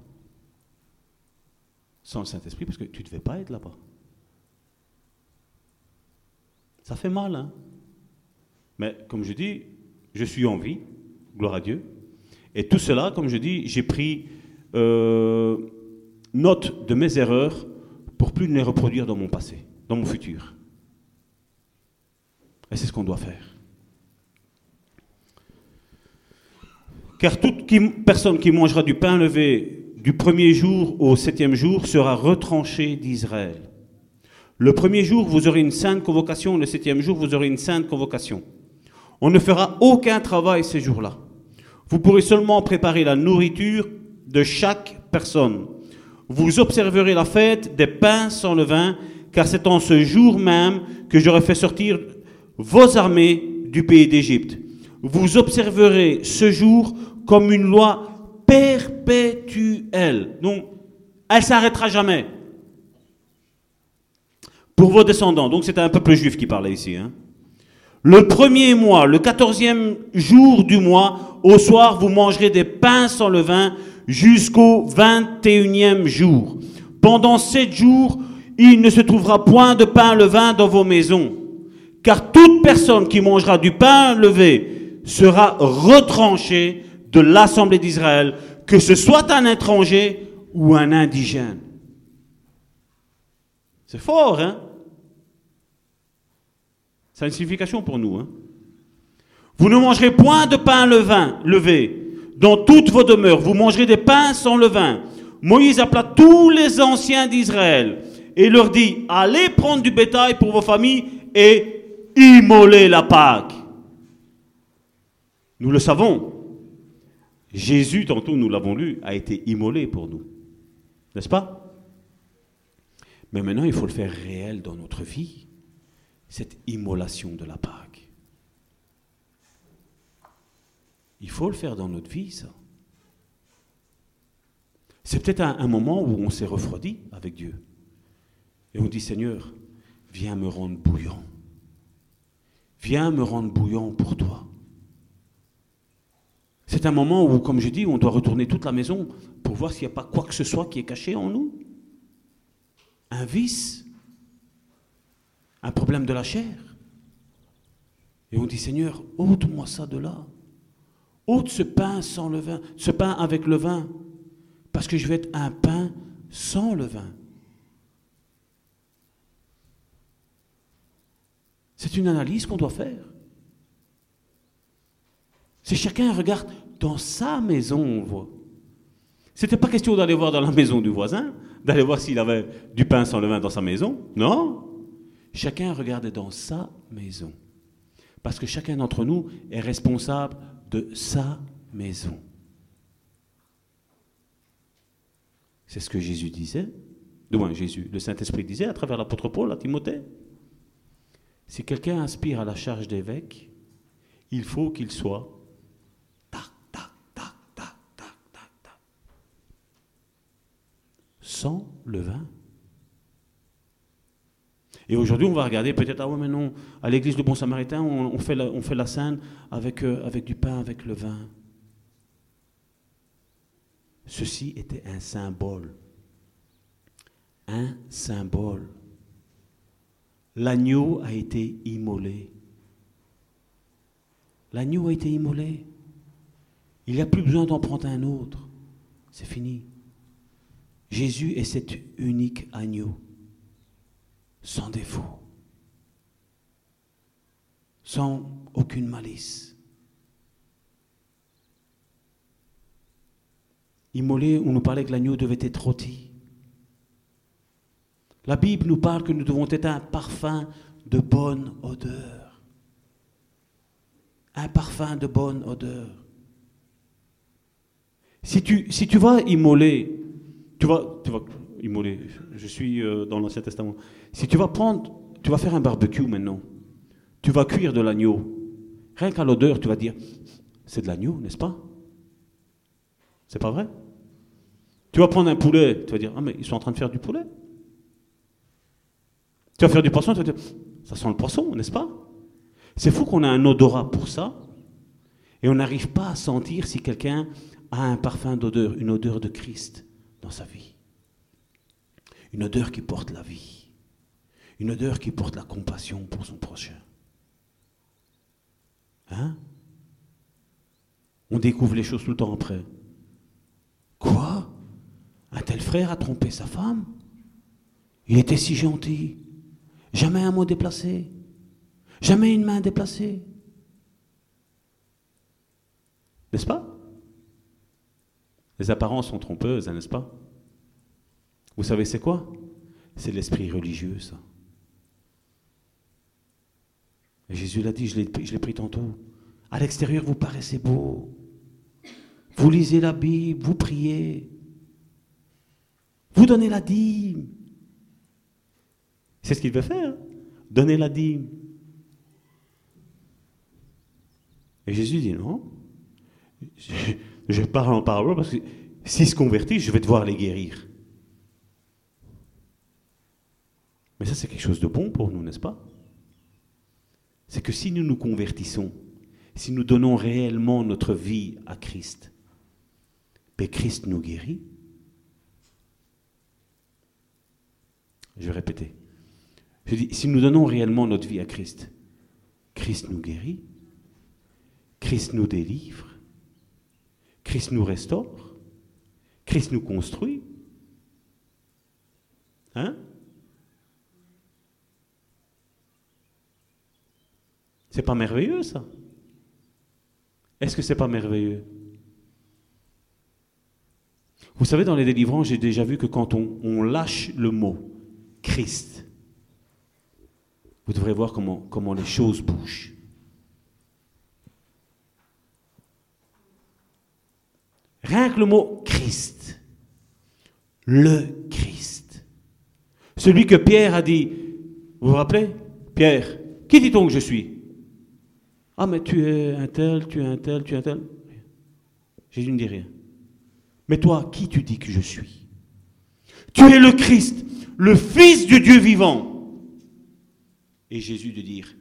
Sans le Saint-Esprit, parce que tu ne devais pas être là-bas. Ça fait mal, hein. Mais comme je dis, je suis en vie, gloire à Dieu. Et tout cela, comme je dis, j'ai pris euh, note de mes erreurs pour plus les reproduire dans mon passé, dans mon futur. Et c'est ce qu'on doit faire. Car toute personne qui mangera du pain levé du premier jour au septième jour sera retranchée d'Israël. Le premier jour, vous aurez une sainte convocation, le septième jour, vous aurez une sainte convocation. On ne fera aucun travail ces jours-là. Vous pourrez seulement préparer la nourriture de chaque personne. Vous observerez la fête des pains sans levain, car c'est en ce jour même que j'aurai fait sortir vos armées du pays d'Égypte. Vous observerez ce jour comme une loi perpétuelle. Donc, elle s'arrêtera jamais. Pour vos descendants. Donc, c'était un peuple juif qui parlait ici. hein. Le premier mois, le quatorzième jour du mois, au soir, vous mangerez des pains sans levain jusqu'au vingt et unième jour. Pendant sept jours, il ne se trouvera point de pain levain dans vos maisons. Car toute personne qui mangera du pain levé sera retranchée de l'assemblée d'Israël, que ce soit un étranger ou un indigène. C'est fort, hein? Ça a une signification pour nous. hein? Vous ne mangerez point de pain levain, levé. Dans toutes vos demeures, vous mangerez des pains sans levain. Moïse appela tous les anciens d'Israël et leur dit, allez prendre du bétail pour vos familles et immolez la Pâque. Nous le savons. Jésus, tantôt nous l'avons lu, a été immolé pour nous. N'est-ce pas? Mais maintenant, il faut le faire réel dans notre vie. cette immolation de la Pâque. Il faut le faire dans notre vie, ça. C'est peut-être un, moment où on s'est refroidi avec Dieu. Et on dit, Seigneur, viens me rendre bouillant. Viens me rendre bouillant pour toi. C'est un moment où, comme je dis, on doit retourner toute la maison pour voir s'il n'y a pas quoi que ce soit qui est caché en nous. Un vice, un problème de la chair. Et on dit, Seigneur, ôte-moi ça de là. Ôte ce pain sans levain, ce pain avec le vin, parce que je vais être un pain sans levain. C'est une analyse qu'on doit faire. Si chacun regarde dans sa maison, on voit. C'était pas question d'aller voir dans la maison du voisin, d'aller voir s'il avait du pain sans levain dans sa maison. Non. Chacun regardait dans sa maison. Parce que chacun d'entre nous est responsable de sa maison. C'est ce que Jésus disait. Du moins, Jésus, le Saint-Esprit disait à travers l'apôtre Paul à Timothée. Si quelqu'un aspire à la charge d'évêque, il faut qu'il soit tac, tac, tac, tac, tac, tac, tac. Sans levain. Et aujourd'hui, on va regarder peut-être, ah ouais, mais non, à l'église du Bon Samaritain, on, fait, la, on fait la scène avec, euh, avec du pain, avec le vin. Ceci était un symbole. Un symbole. L'agneau a été immolé. L'agneau a été immolé. Il n'y a plus besoin d'en prendre un autre. C'est fini. Jésus est cet unique agneau, sans défaut, sans aucune malice. Immolé, on nous parlait que l'agneau devait être rôti. La Bible nous parle que nous devons être un parfum de bonne odeur. Un parfum de bonne odeur. Si tu, vas immoler, tu vas immoler, je suis euh, dans l'Ancien Testament. Si tu vas prendre, tu vas faire un barbecue maintenant, tu vas cuire de l'agneau. Rien qu'à l'odeur, tu vas dire, c'est de l'agneau, n'est-ce pas? C'est pas vrai? Tu vas prendre un poulet, tu vas dire, ah mais ils sont en train de faire du poulet. Tu vas faire du poisson, tu vas dire, ça sent le poisson, n'est-ce pas? C'est fou qu'on a un odorat pour ça, et on n'arrive pas à sentir si quelqu'un a un parfum d'odeur, une odeur de Christ dans sa vie. Une odeur qui porte la vie. Une odeur qui porte la compassion pour son prochain. Hein? On découvre les choses tout le temps après. Quoi? Un tel frère a trompé sa femme? Il était si gentil. Jamais un mot déplacé. Jamais une main déplacée. N'est-ce pas? Les apparences sont trompeuses, hein, n'est-ce pas? Vous savez c'est quoi? C'est l'esprit religieux, ça. Et Jésus l'a dit, je l'ai pris tantôt. À l'extérieur, vous paraissez beau. Vous lisez la Bible, vous priez. Vous donnez la dîme. C'est ce qu'il veut faire. Donner la dîme. Et Jésus dit non. Je, parle en parabole parce que s'ils se convertissent, je vais devoir les guérir. Mais ça, c'est quelque chose de bon pour nous, n'est-ce pas? C'est que si nous nous convertissons, si nous donnons réellement notre vie à Christ, ben Christ nous guérit. Je vais répéter. Je dis, si nous donnons réellement notre vie à Christ, Christ nous guérit, Christ nous délivre, Christ nous restaure, Christ nous construit. Hein? C'est pas merveilleux ça. Est-ce que c'est pas merveilleux? Vous savez, dans les délivrances, j'ai déjà vu que quand on, lâche le mot Christ, vous devrez voir comment, comment les choses bougent. Rien que le mot Christ, le Christ, celui que Pierre a dit, vous vous rappelez? Pierre, qui dit-on que je suis? Ah, mais tu es un tel, tu es un tel, tu es un tel. Jésus ne dit rien. Mais toi, qui tu dis que je suis? Tu es le Christ, le Fils du Dieu vivant. Et Jésus de dire,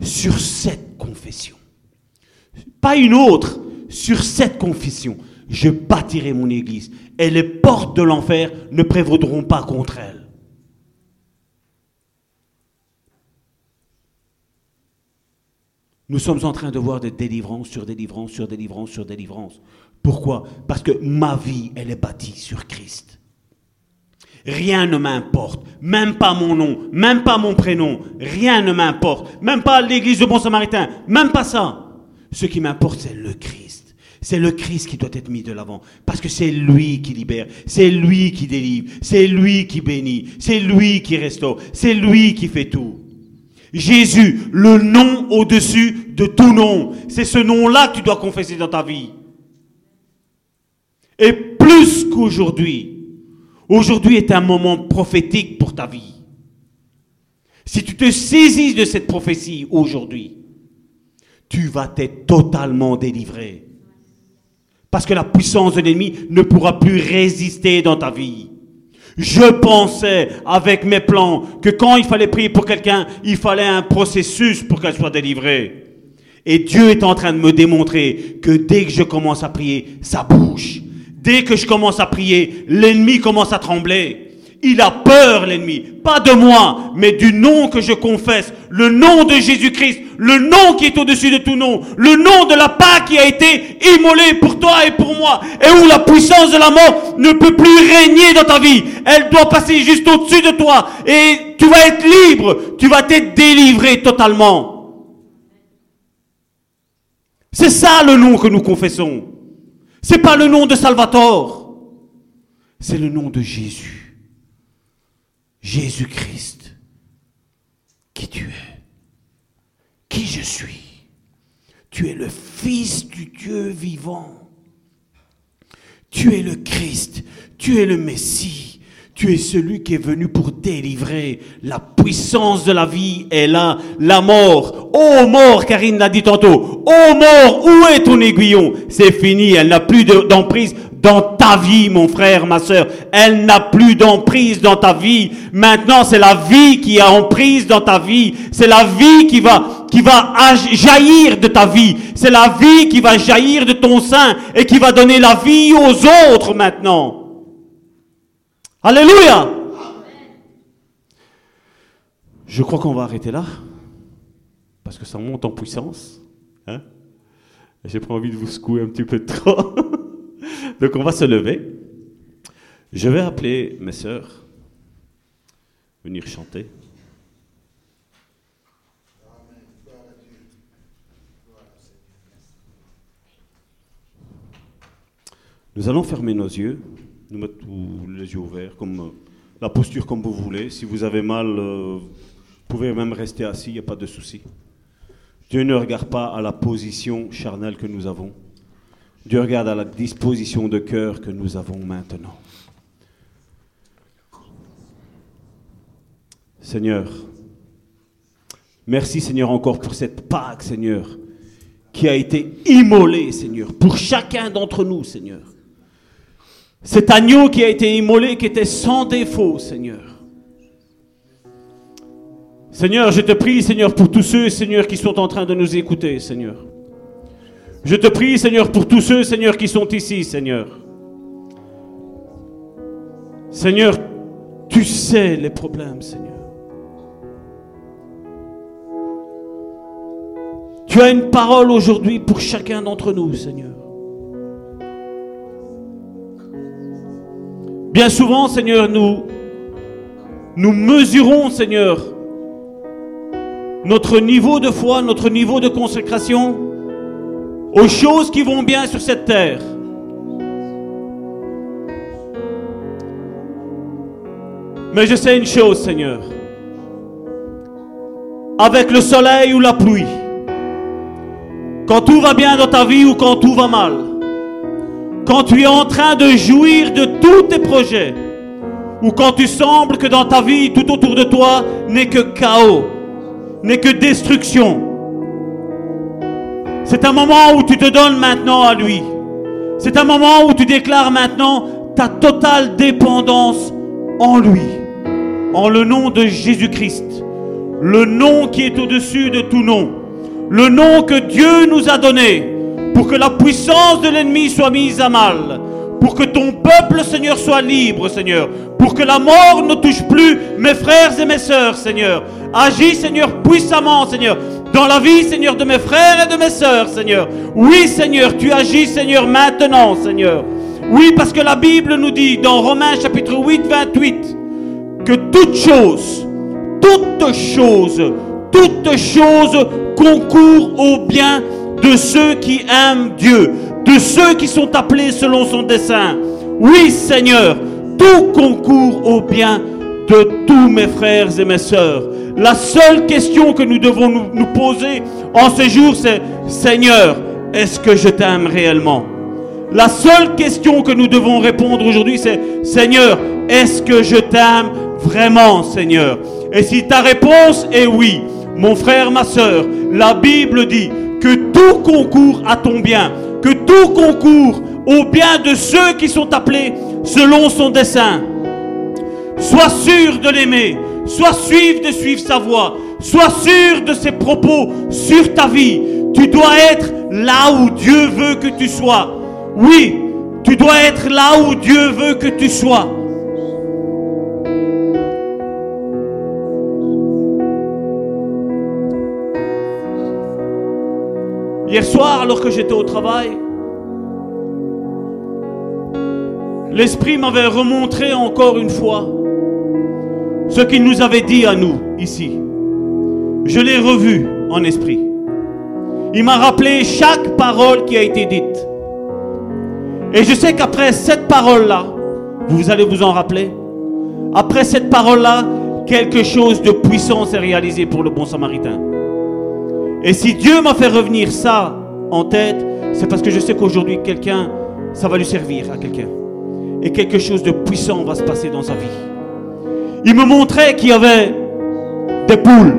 sur cette confession, pas une autre, sur cette confession, je bâtirai mon Église, et les portes de l'enfer ne prévaudront pas contre elle. Nous sommes en train de voir des délivrances sur délivrances sur délivrances sur délivrances. Pourquoi? Parce que ma vie, elle est bâtie sur Christ. Rien ne m'importe, même pas mon nom, même pas mon prénom, rien ne m'importe, même pas l'église de Bon Samaritain, même pas ça. Ce qui m'importe, c'est le Christ. C'est le Christ qui doit être mis de l'avant, parce que c'est lui qui libère, c'est lui qui délivre, c'est lui qui bénit, c'est lui qui restaure, c'est lui qui fait tout. Jésus, le nom au-dessus de tout nom, c'est ce nom-là que tu dois confesser dans ta vie. Et plus qu'aujourd'hui, aujourd'hui est un moment prophétique pour ta vie. Si tu te saisis de cette prophétie aujourd'hui, tu vas être totalement délivré. Parce que la puissance de l'ennemi ne pourra plus résister dans ta vie. Je pensais avec mes plans que quand il fallait prier pour quelqu'un, il fallait un processus pour qu'elle soit délivrée. Et Dieu est en train de me démontrer que dès que je commence à prier, ça bouge. Dès que je commence à prier, l'ennemi commence à trembler. Il a peur, l'ennemi. Pas de moi, mais du nom que je confesse. Le nom de Jésus-Christ. Le nom qui est au-dessus de tout nom. Le nom de la Pâque qui a été immolé pour toi et pour moi. Et où la puissance de la mort ne peut plus régner dans ta vie. Elle doit passer juste au-dessus de toi. Et tu vas être libre. Tu vas être délivré totalement. C'est ça le nom que nous confessons. C'est pas le nom de Salvatore. C'est le nom de Jésus. Jésus-Christ. Qui tu es Qui je suis Tu es le Fils du Dieu vivant. Tu es le Christ. Tu es le Messie. Tu es celui qui est venu pour délivrer. La puissance de la vie est là. La mort. Oh mort, Karine l'a dit tantôt. Oh mort, où est ton aiguillon? C'est fini, elle n'a plus de- d'emprise dans ta vie, mon frère, ma sœur. Elle n'a plus d'emprise dans ta vie. Maintenant, c'est la vie qui a emprise dans ta vie. C'est la vie qui va, qui va jaillir de ta vie. C'est la vie qui va jaillir de ton sein et qui va donner la vie aux autres maintenant. Alléluia. Je crois qu'on va arrêter là. Parce que ça monte en puissance. Hein J'ai pas envie de vous secouer un petit peu trop. Donc on va se lever. Je vais appeler mes sœurs. Venir chanter. Nous allons fermer nos yeux, nous mettre tous les yeux ouverts, comme euh, la posture comme vous voulez. Si vous avez mal, euh, vous pouvez même rester assis, il n'y a pas de souci. Dieu ne regarde pas à la position charnelle que nous avons. Dieu regarde à la disposition de cœur que nous avons maintenant. Seigneur, merci Seigneur encore pour cette Pâque, Seigneur, qui a été immolée, Seigneur, pour chacun d'entre nous, Seigneur. Cet agneau qui a été immolé, qui était sans défaut, Seigneur. Seigneur, je te prie, Seigneur, pour tous ceux, Seigneur, qui sont en train de nous écouter, Seigneur. Je te prie, Seigneur, pour tous ceux, Seigneur, qui sont ici, Seigneur. Seigneur, tu sais les problèmes, Seigneur. Tu as une parole aujourd'hui pour chacun d'entre nous, Seigneur. Bien souvent, Seigneur, nous, nous mesurons, Seigneur, notre niveau de foi, notre niveau de consécration aux choses qui vont bien sur cette terre. Mais je sais une chose, Seigneur. Avec le soleil ou la pluie, quand tout va bien dans ta vie ou quand tout va mal, quand tu es en train de jouir de tous tes projets, ou quand tu sembles que dans ta vie, tout autour de toi, n'est que chaos, n'est que destruction. C'est un moment où tu te donnes maintenant à lui. C'est un moment où tu déclares maintenant ta totale dépendance en lui. En le nom de Jésus-Christ. Le nom qui est au-dessus de tout nom. Le nom que Dieu nous a donné pour que la puissance de l'ennemi soit mise à mal. Pour que ton peuple, Seigneur, soit libre, Seigneur. Pour que la mort ne touche plus mes frères et mes sœurs, Seigneur. Agis, Seigneur, puissamment, Seigneur, dans la vie, Seigneur, de mes frères et de mes sœurs, Seigneur. Oui, Seigneur, tu agis, Seigneur, maintenant, Seigneur. Oui, parce que la Bible nous dit dans Romains chapitre 8, 28, que toute chose, toute chose, toute chose concourt au bien de ceux qui aiment Dieu, de ceux qui sont appelés selon son dessein. Oui, Seigneur, tout concourt au bien tous mes frères et mes sœurs. La seule question que nous devons nous, nous poser en ce jour, c'est Seigneur, est-ce que je t'aime réellement? La seule question que nous devons répondre aujourd'hui, c'est Seigneur, est-ce que je t'aime vraiment, Seigneur? Et si ta réponse est oui, mon frère, ma sœur, la Bible dit que tout concourt à ton bien, que tout concourt au bien de ceux qui sont appelés selon son dessein. Sois sûr de l'aimer, sois sûr de suivre sa voie, sois sûr de ses propos sur ta vie. Tu dois être là où Dieu veut que tu sois. Oui, tu dois être là où Dieu veut que tu sois. Hier soir, alors que j'étais au travail, l'Esprit m'avait remontré encore une fois ce qu'il nous avait dit à nous ici. Je l'ai revu en esprit. Il m'a rappelé chaque parole qui a été dite. Et je sais qu'après cette parole-là, vous allez vous en rappeler, après cette parole-là, quelque chose de puissant s'est réalisé pour le bon samaritain. Et si Dieu m'a fait revenir ça en tête, c'est parce que je sais qu'aujourd'hui, quelqu'un, ça va lui servir à quelqu'un. Et quelque chose de puissant va se passer dans sa vie. Il me montrait qu'il y avait des poules.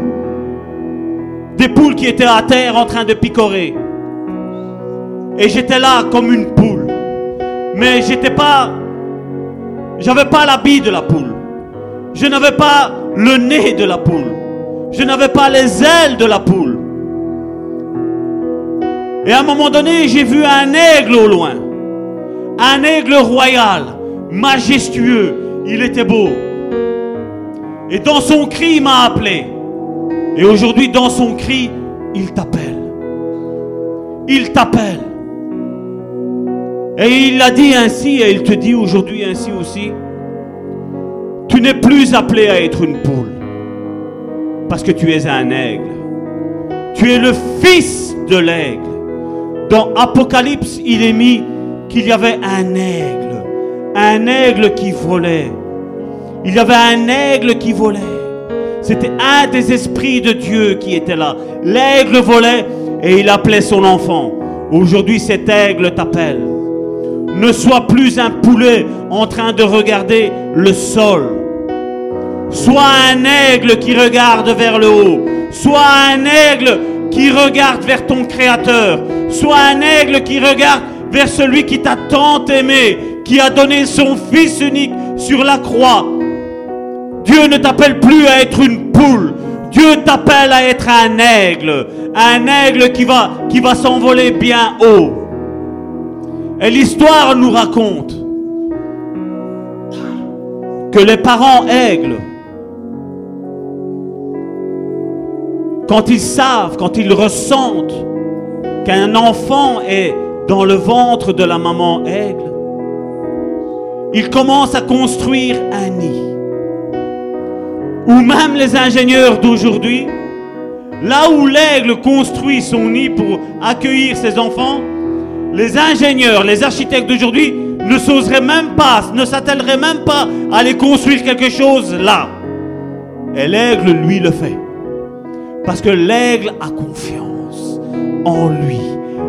Des poules qui étaient à terre en train de picorer. Et j'étais là comme une poule. Mais j'étais pas. J'avais pas l'habit de la poule. Je n'avais pas le nez de la poule. Je n'avais pas les ailes de la poule. Et à un moment donné, j'ai vu un aigle au loin. Un aigle royal, majestueux. Il était beau. Et dans son cri, il m'a appelé. Et aujourd'hui, dans son cri, il t'appelle. Il t'appelle. Et il l'a dit ainsi, et il te dit aujourd'hui ainsi aussi. Tu n'es plus appelé à être une poule. Parce que tu es un aigle. Tu es le fils de l'aigle. Dans Apocalypse, il est mis qu'il y avait un aigle. Un aigle qui volait. Il y avait un aigle qui volait. C'était un des esprits de Dieu qui était là. L'aigle volait et il appelait son enfant. Aujourd'hui, cet aigle t'appelle. Ne sois plus un poulet en train de regarder le sol. Sois un aigle qui regarde vers le haut. Sois un aigle qui regarde vers ton Créateur. Sois un aigle qui regarde vers celui qui t'a tant aimé, qui a donné son Fils unique sur la croix. Dieu ne t'appelle plus à être une poule. Dieu t'appelle à être un aigle. Un aigle qui va, qui va s'envoler bien haut. Et l'histoire nous raconte que les parents aigles, quand ils savent, quand ils ressentent qu'un enfant est dans le ventre de la maman aigle, ils commencent à construire un nid. Ou même les ingénieurs d'aujourd'hui, là où l'aigle construit son nid pour accueillir ses enfants, les ingénieurs, les architectes d'aujourd'hui ne s'oseraient même pas, ne s'attelleraient même pas à aller construire quelque chose là. Et l'aigle, lui, le fait. Parce que l'aigle a confiance en lui.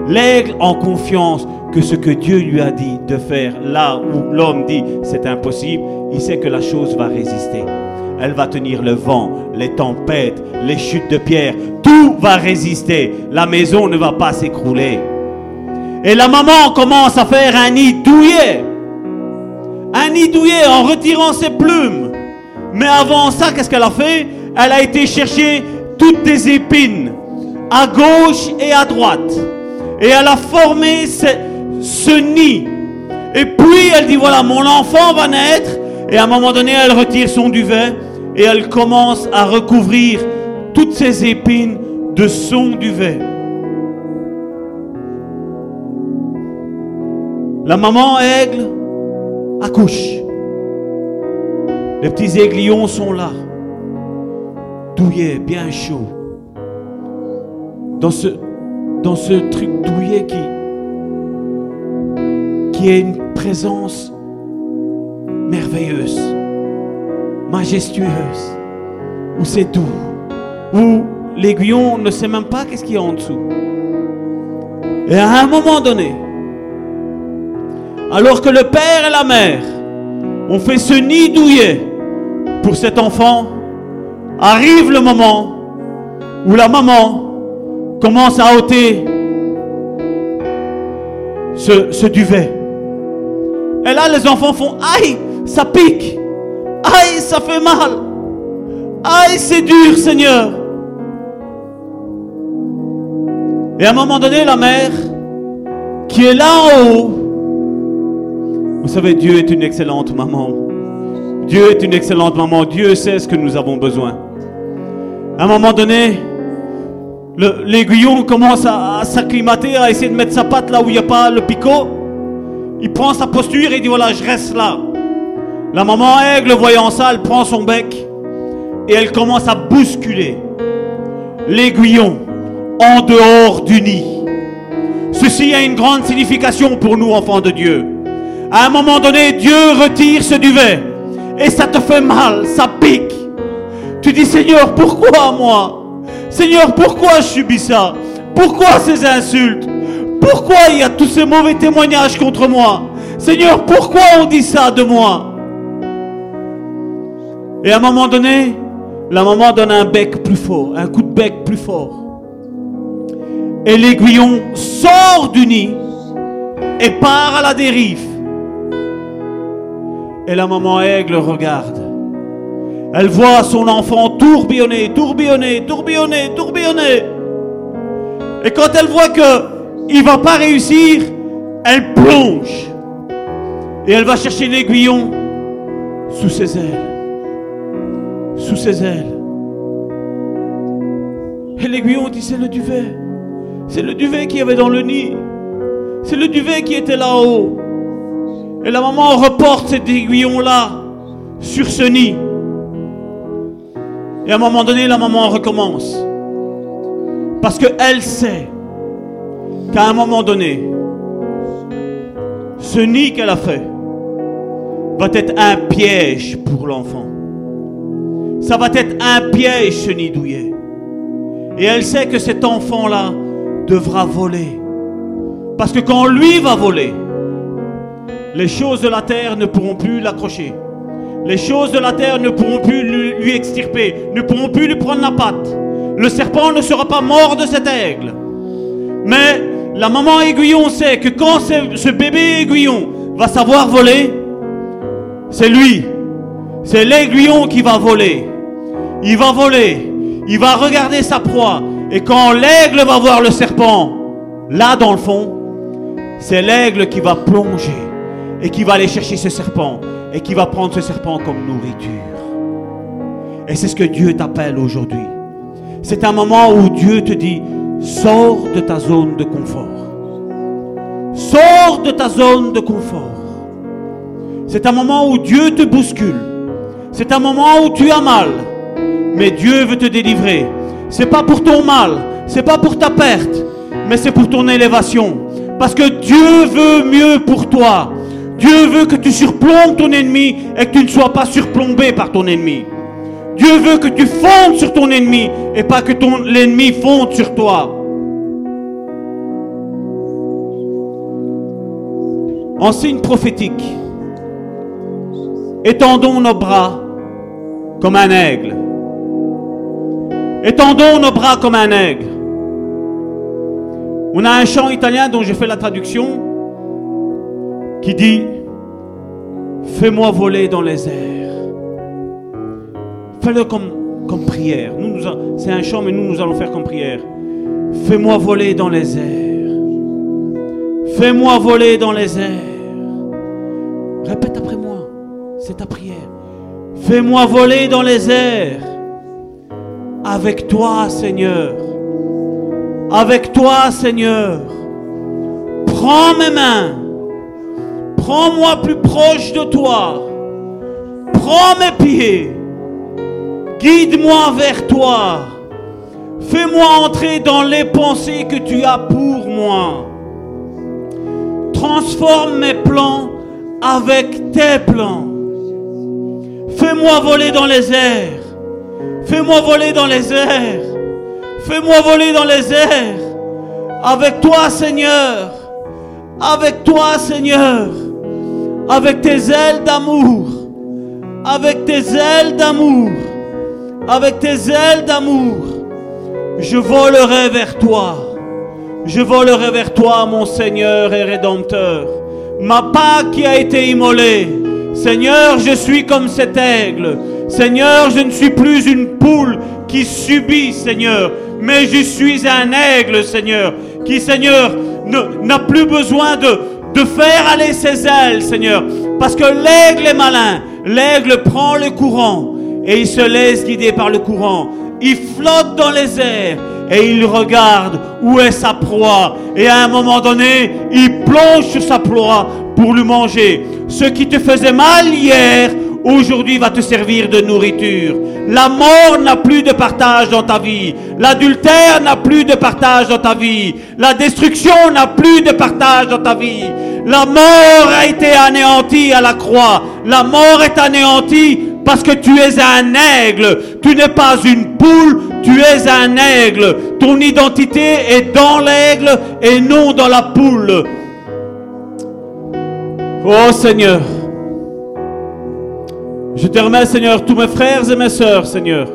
L'aigle en confiance que ce que Dieu lui a dit de faire là où l'homme dit c'est impossible, il sait que la chose va résister. Elle va tenir le vent, les tempêtes, les chutes de pierre. Tout va résister. La maison ne va pas s'écrouler. Et la maman commence à faire un nid douillet. Un nid douillet en retirant ses plumes. Mais avant ça, qu'est-ce qu'elle a fait? Elle a été chercher toutes des épines à gauche et à droite. Et elle a formé ce, ce nid. Et puis elle dit, voilà, mon enfant va naître. Et à un moment donné, elle retire son duvet et elle commence à recouvrir toutes ces épines de son duvet. La maman aigle accouche. Les petits aiguillons sont là, douillés, bien chauds. Dans ce, dans ce truc douillet qui, qui est une présence merveilleuse, majestueuse, où c'est doux, où l'aiguillon ne sait même pas qu'est-ce qu'il y a en dessous. Et à un moment donné, alors que le père et la mère ont fait ce nid douillet pour cet enfant, arrive le moment où la maman commence à ôter ce, ce duvet. Et là, les enfants font Aïe, ça pique. Aïe, ça fait mal. Aïe, c'est dur, Seigneur. Et à un moment donné, la mère, qui est là en haut, vous savez, Dieu est une excellente maman. Dieu est une excellente maman. Dieu sait ce que nous avons besoin. À un moment donné, l'aiguillon commence à, à s'acclimater, à essayer de mettre sa patte là où il n'y a pas le picot. Il prend sa posture et dit voilà, je reste là. La maman aigle, voyant ça, elle prend son bec et elle commence à bousculer l'aiguillon en dehors du nid. Ceci a une grande signification pour nous, enfants de Dieu. À un moment donné, Dieu retire ce duvet et ça te fait mal, ça pique. Tu dis Seigneur, pourquoi moi? Seigneur, pourquoi je subis ça? Pourquoi ces insultes? Pourquoi il y a tous ces mauvais témoignages contre moi? Seigneur, pourquoi on dit ça de moi? Et à un moment donné, la maman donne un bec plus fort, un coup de bec plus fort. Et l'aiguillon sort du nid et part à la dérive. Et la maman aigle regarde. Elle voit son enfant tourbillonner, tourbillonner, tourbillonner, tourbillonner. Et quand elle voit que il va pas réussir, elle plonge. Et elle va chercher l'aiguillon sous ses ailes. Sous ses ailes. Et l'aiguillon dit c'est le duvet. C'est le duvet qu'il y avait dans le nid. C'est le duvet qui était là-haut. Et la maman reporte cet aiguillon-là sur ce nid. Et à un moment donné, la maman recommence. Parce qu'elle sait qu'à un moment donné, ce nid qu'elle a fait va être un piège pour l'enfant. Ça va être un piège, ce nid douillet. Et elle sait que cet enfant-là devra voler. Parce que quand lui va voler, les choses de la terre ne pourront plus l'accrocher. Les choses de la terre ne pourront plus lui, extirper, ne pourront plus lui prendre la patte. Le serpent ne sera pas mort de cet aigle. Mais la maman aiguillon sait que quand ce bébé aiguillon va savoir voler, c'est lui. C'est l'aiguillon qui va voler. Il va voler. Il va regarder sa proie. Et quand l'aigle va voir le serpent, là dans le fond, c'est l'aigle qui va plonger et qui va aller chercher ce serpent et qui va prendre ce serpent comme nourriture. Et c'est ce que Dieu t'appelle aujourd'hui. C'est un moment où Dieu te dit, sors de ta zone de confort. Sors de ta zone de confort. C'est un moment où Dieu te bouscule. C'est un moment où tu as mal. Mais Dieu veut te délivrer. C'est pas pour ton mal, c'est pas pour ta perte, mais c'est pour ton élévation. Parce que Dieu veut mieux pour toi. Dieu veut que tu surplombes ton ennemi et que tu ne sois pas surplombé par ton ennemi. Dieu veut que tu fondes sur ton ennemi et pas que ton l'ennemi fonde sur toi. en signe prophétique, étendons nos bras comme un aigle. Étendons nos bras comme un aigle. On a un chant italien dont j'ai fait la traduction qui dit Fais-moi voler dans les airs. Fais-le comme, comme prière. C'est un chant, mais nous, nous allons faire comme prière. Fais-moi voler dans les airs. Fais-moi voler dans les airs. Répète après moi. C'est ta prière. Fais-moi voler dans les airs. Avec toi, Seigneur. Avec toi, Seigneur. Prends mes mains. Prends-moi plus proche de toi. Prends mes pieds. Guide-moi vers toi. Fais-moi entrer dans les pensées que tu as pour moi. Transforme mes plans avec tes plans. Fais-moi voler dans les airs. Fais-moi voler dans les airs. Fais-moi voler dans les airs. Avec toi, Seigneur. Avec toi, Seigneur. Avec tes ailes d'amour. Avec tes ailes d'amour. Avec tes ailes d'amour. Je volerai vers toi. Je volerai vers toi, mon Seigneur et Rédempteur. Ma Pâque qui a été immolée. Seigneur, je suis comme cet aigle. Seigneur, je ne suis plus une poule qui subit, Seigneur, mais je suis un aigle, Seigneur, qui, Seigneur, ne- n'a plus besoin de, de faire aller ses ailes, Seigneur, parce que l'aigle est malin. L'aigle prend le courant et il se laisse guider par le courant. Il flotte dans les airs et il regarde où est sa proie. Et à un moment donné, il plonge sur sa proie pour lui manger. Ce qui te faisait mal hier, aujourd'hui va te servir de nourriture. La mort n'a plus de partage dans ta vie. L'adultère n'a plus de partage dans ta vie. La destruction n'a plus de partage dans ta vie. La mort a été anéantie à la croix. La mort est anéantie parce que tu es un aigle. Tu n'es pas une poule, tu es un aigle. Ton identité est dans l'aigle et non dans la poule. Oh Seigneur, je te remets Seigneur tous mes frères et mes sœurs Seigneur,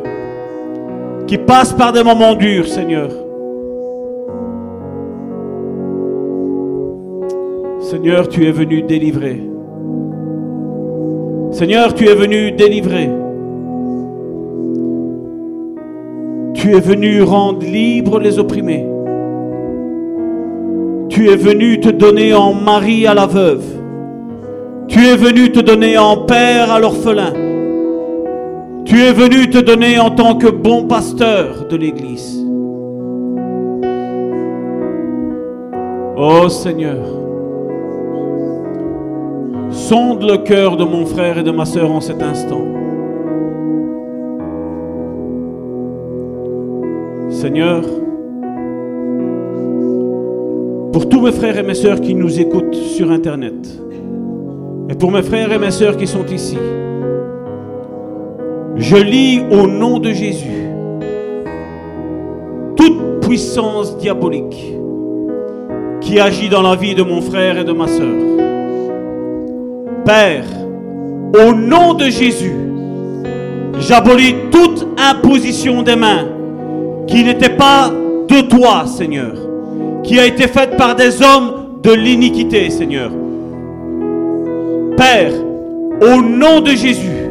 qui passent par des moments durs Seigneur. Seigneur, tu es venu délivrer. Seigneur, tu es venu délivrer. Tu es venu rendre libres les opprimés. Tu es venu te donner en mari à la veuve. Tu es venu te donner en père à l'orphelin. Tu es venu te donner en tant que bon pasteur de l'Église. Oh Seigneur, sonde le cœur de mon frère et de ma sœur en cet instant. Seigneur, pour tous mes frères et mes sœurs qui nous écoutent sur Internet, et pour mes frères et mes sœurs qui sont ici, je lis au nom de Jésus toute puissance diabolique qui agit dans la vie de mon frère et de ma sœur. Père, au nom de Jésus, j'abolis toute imposition des mains qui n'était pas de toi, Seigneur, qui a été faite par des hommes de l'iniquité, Seigneur. Père, au nom de Jésus,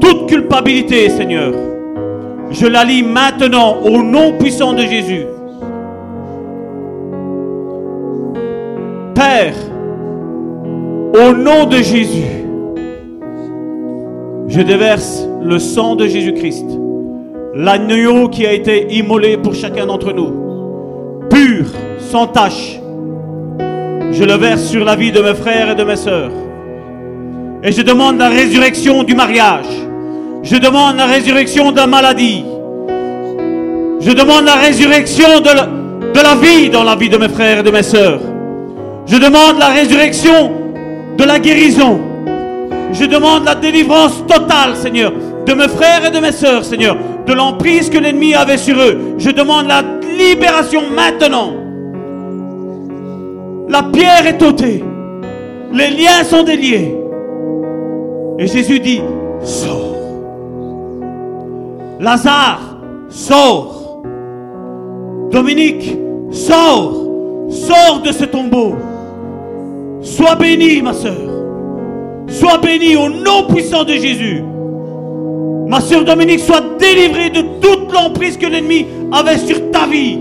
toute culpabilité, Seigneur, je la lis maintenant au nom puissant de Jésus. Père, au nom de Jésus, je déverse le sang de Jésus-Christ, l'agneau qui a été immolé pour chacun d'entre nous, pur, sans tache. Je le verse sur la vie de mes frères et de mes sœurs. Et je demande la résurrection du mariage. Je demande la résurrection de la maladie. Je demande la résurrection de la, de la vie dans la vie de mes frères et de mes sœurs. Je demande la résurrection de la guérison. Je demande la délivrance totale, Seigneur, de mes frères et de mes sœurs, Seigneur, de l'emprise que l'ennemi avait sur eux. Je demande la libération maintenant. La pierre est ôtée. Les liens sont déliés. Et Jésus dit, sors. Lazare, sors. Dominique, sors. Sors de ce tombeau. Sois béni, ma soeur. Sois béni au nom puissant de Jésus. Ma soeur Dominique, sois délivrée de toute l'emprise que l'ennemi avait sur ta vie.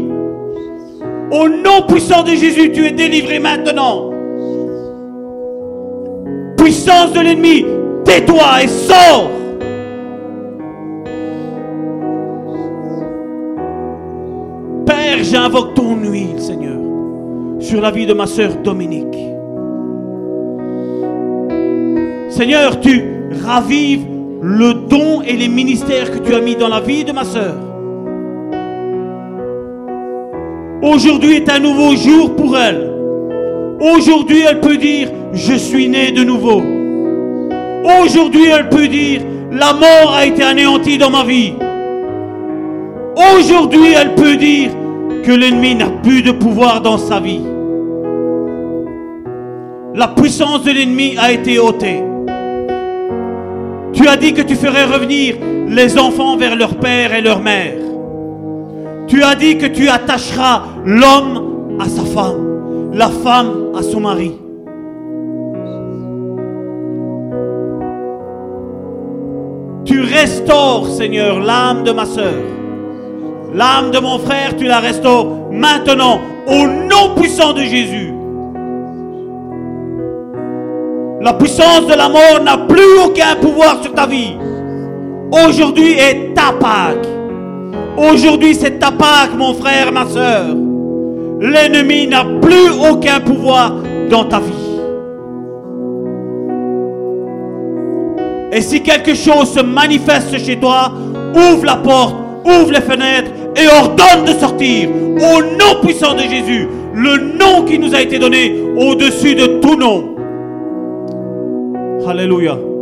Au nom puissant de Jésus, tu es délivré maintenant. Puissance de l'ennemi, tais-toi et sors. Père, j'invoque ton huile, Seigneur, sur la vie de ma soeur Dominique. Seigneur, tu ravives le don et les ministères que tu as mis dans la vie de ma soeur. Aujourd'hui est un nouveau jour pour elle. Aujourd'hui, elle peut dire, je suis né de nouveau. Aujourd'hui, elle peut dire, la mort a été anéantie dans ma vie. Aujourd'hui, elle peut dire que l'ennemi n'a plus de pouvoir dans sa vie. La puissance de l'ennemi a été ôtée. Tu as dit que tu ferais revenir les enfants vers leur père et leur mère. Tu as dit que tu attacheras l'homme à sa femme, la femme à son mari. Tu restaures, Seigneur, l'âme de ma sœur. L'âme de mon frère, tu la restaures maintenant au nom puissant de Jésus. La puissance de la mort n'a plus aucun pouvoir sur ta vie. Aujourd'hui est ta Pâque. Aujourd'hui c'est ta Pâque, mon frère, ma soeur. L'ennemi n'a plus aucun pouvoir dans ta vie. Et si quelque chose se manifeste chez toi, ouvre la porte, ouvre les fenêtres et ordonne de sortir. Au nom puissant de Jésus, le nom qui nous a été donné au-dessus de tout nom. Alléluia.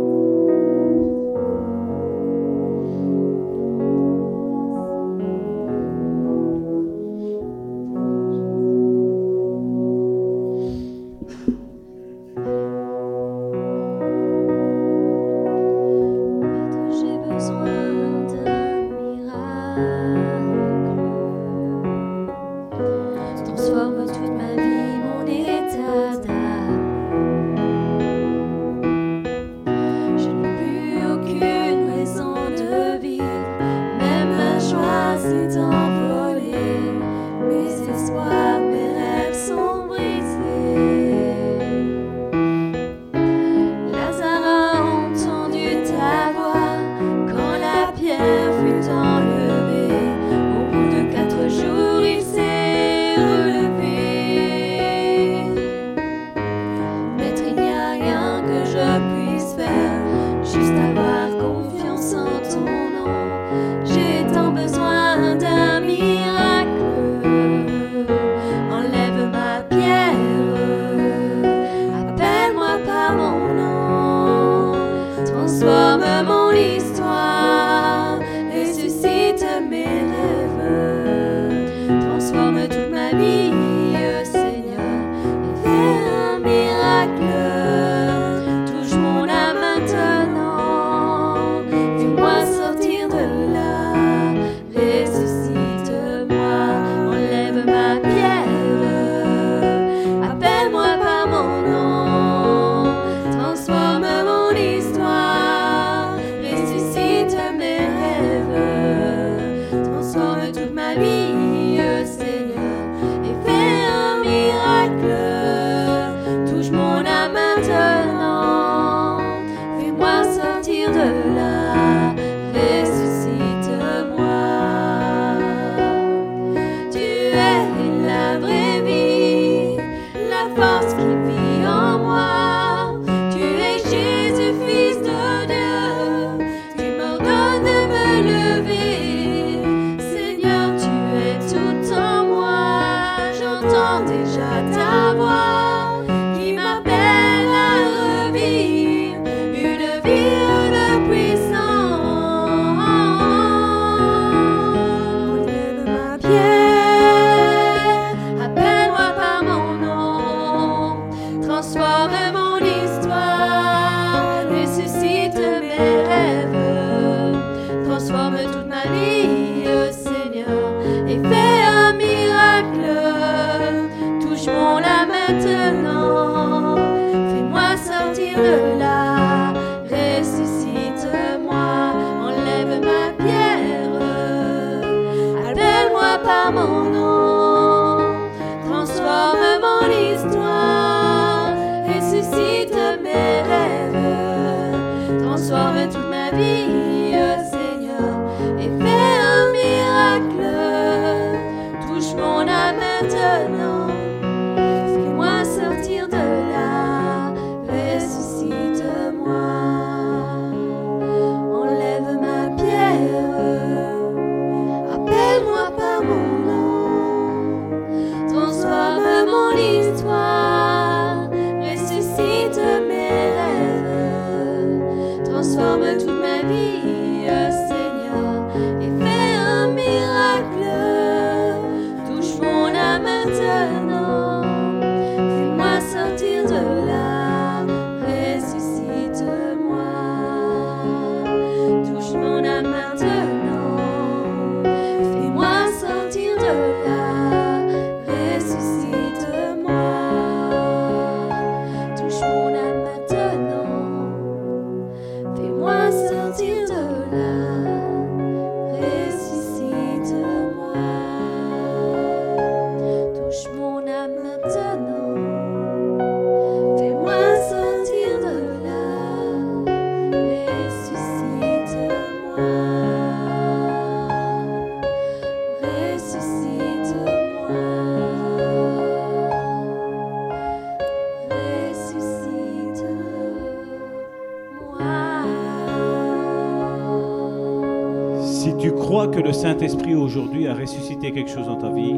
Aujourd'hui a ressuscité quelque chose dans ta vie,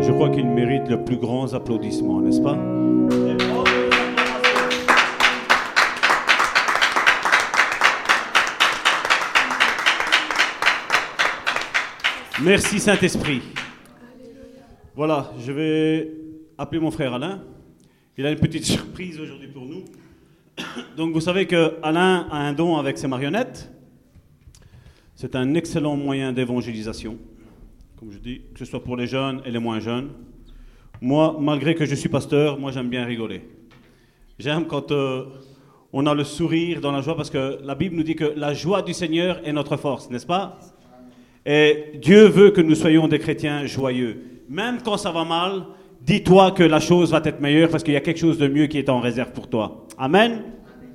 je crois qu'il mérite le plus grand applaudissement, n'est-ce pas? Merci Saint-Esprit. Voilà, je vais appeler mon frère Alain. Il a une petite surprise aujourd'hui pour nous. Donc vous savez que Alain a un don avec ses marionnettes. C'est un excellent moyen d'évangélisation, comme je dis, que ce soit pour les jeunes et les moins jeunes. Moi, malgré que je suis pasteur, moi j'aime bien rigoler. J'aime quand euh, on a le sourire dans la joie, parce que la Bible nous dit que la joie du Seigneur est notre force, n'est-ce pas? Et Dieu veut que nous soyons des chrétiens joyeux. Même quand ça va mal, dis-toi que la chose va être meilleure, parce qu'il y a quelque chose de mieux qui est en réserve pour toi. Amen.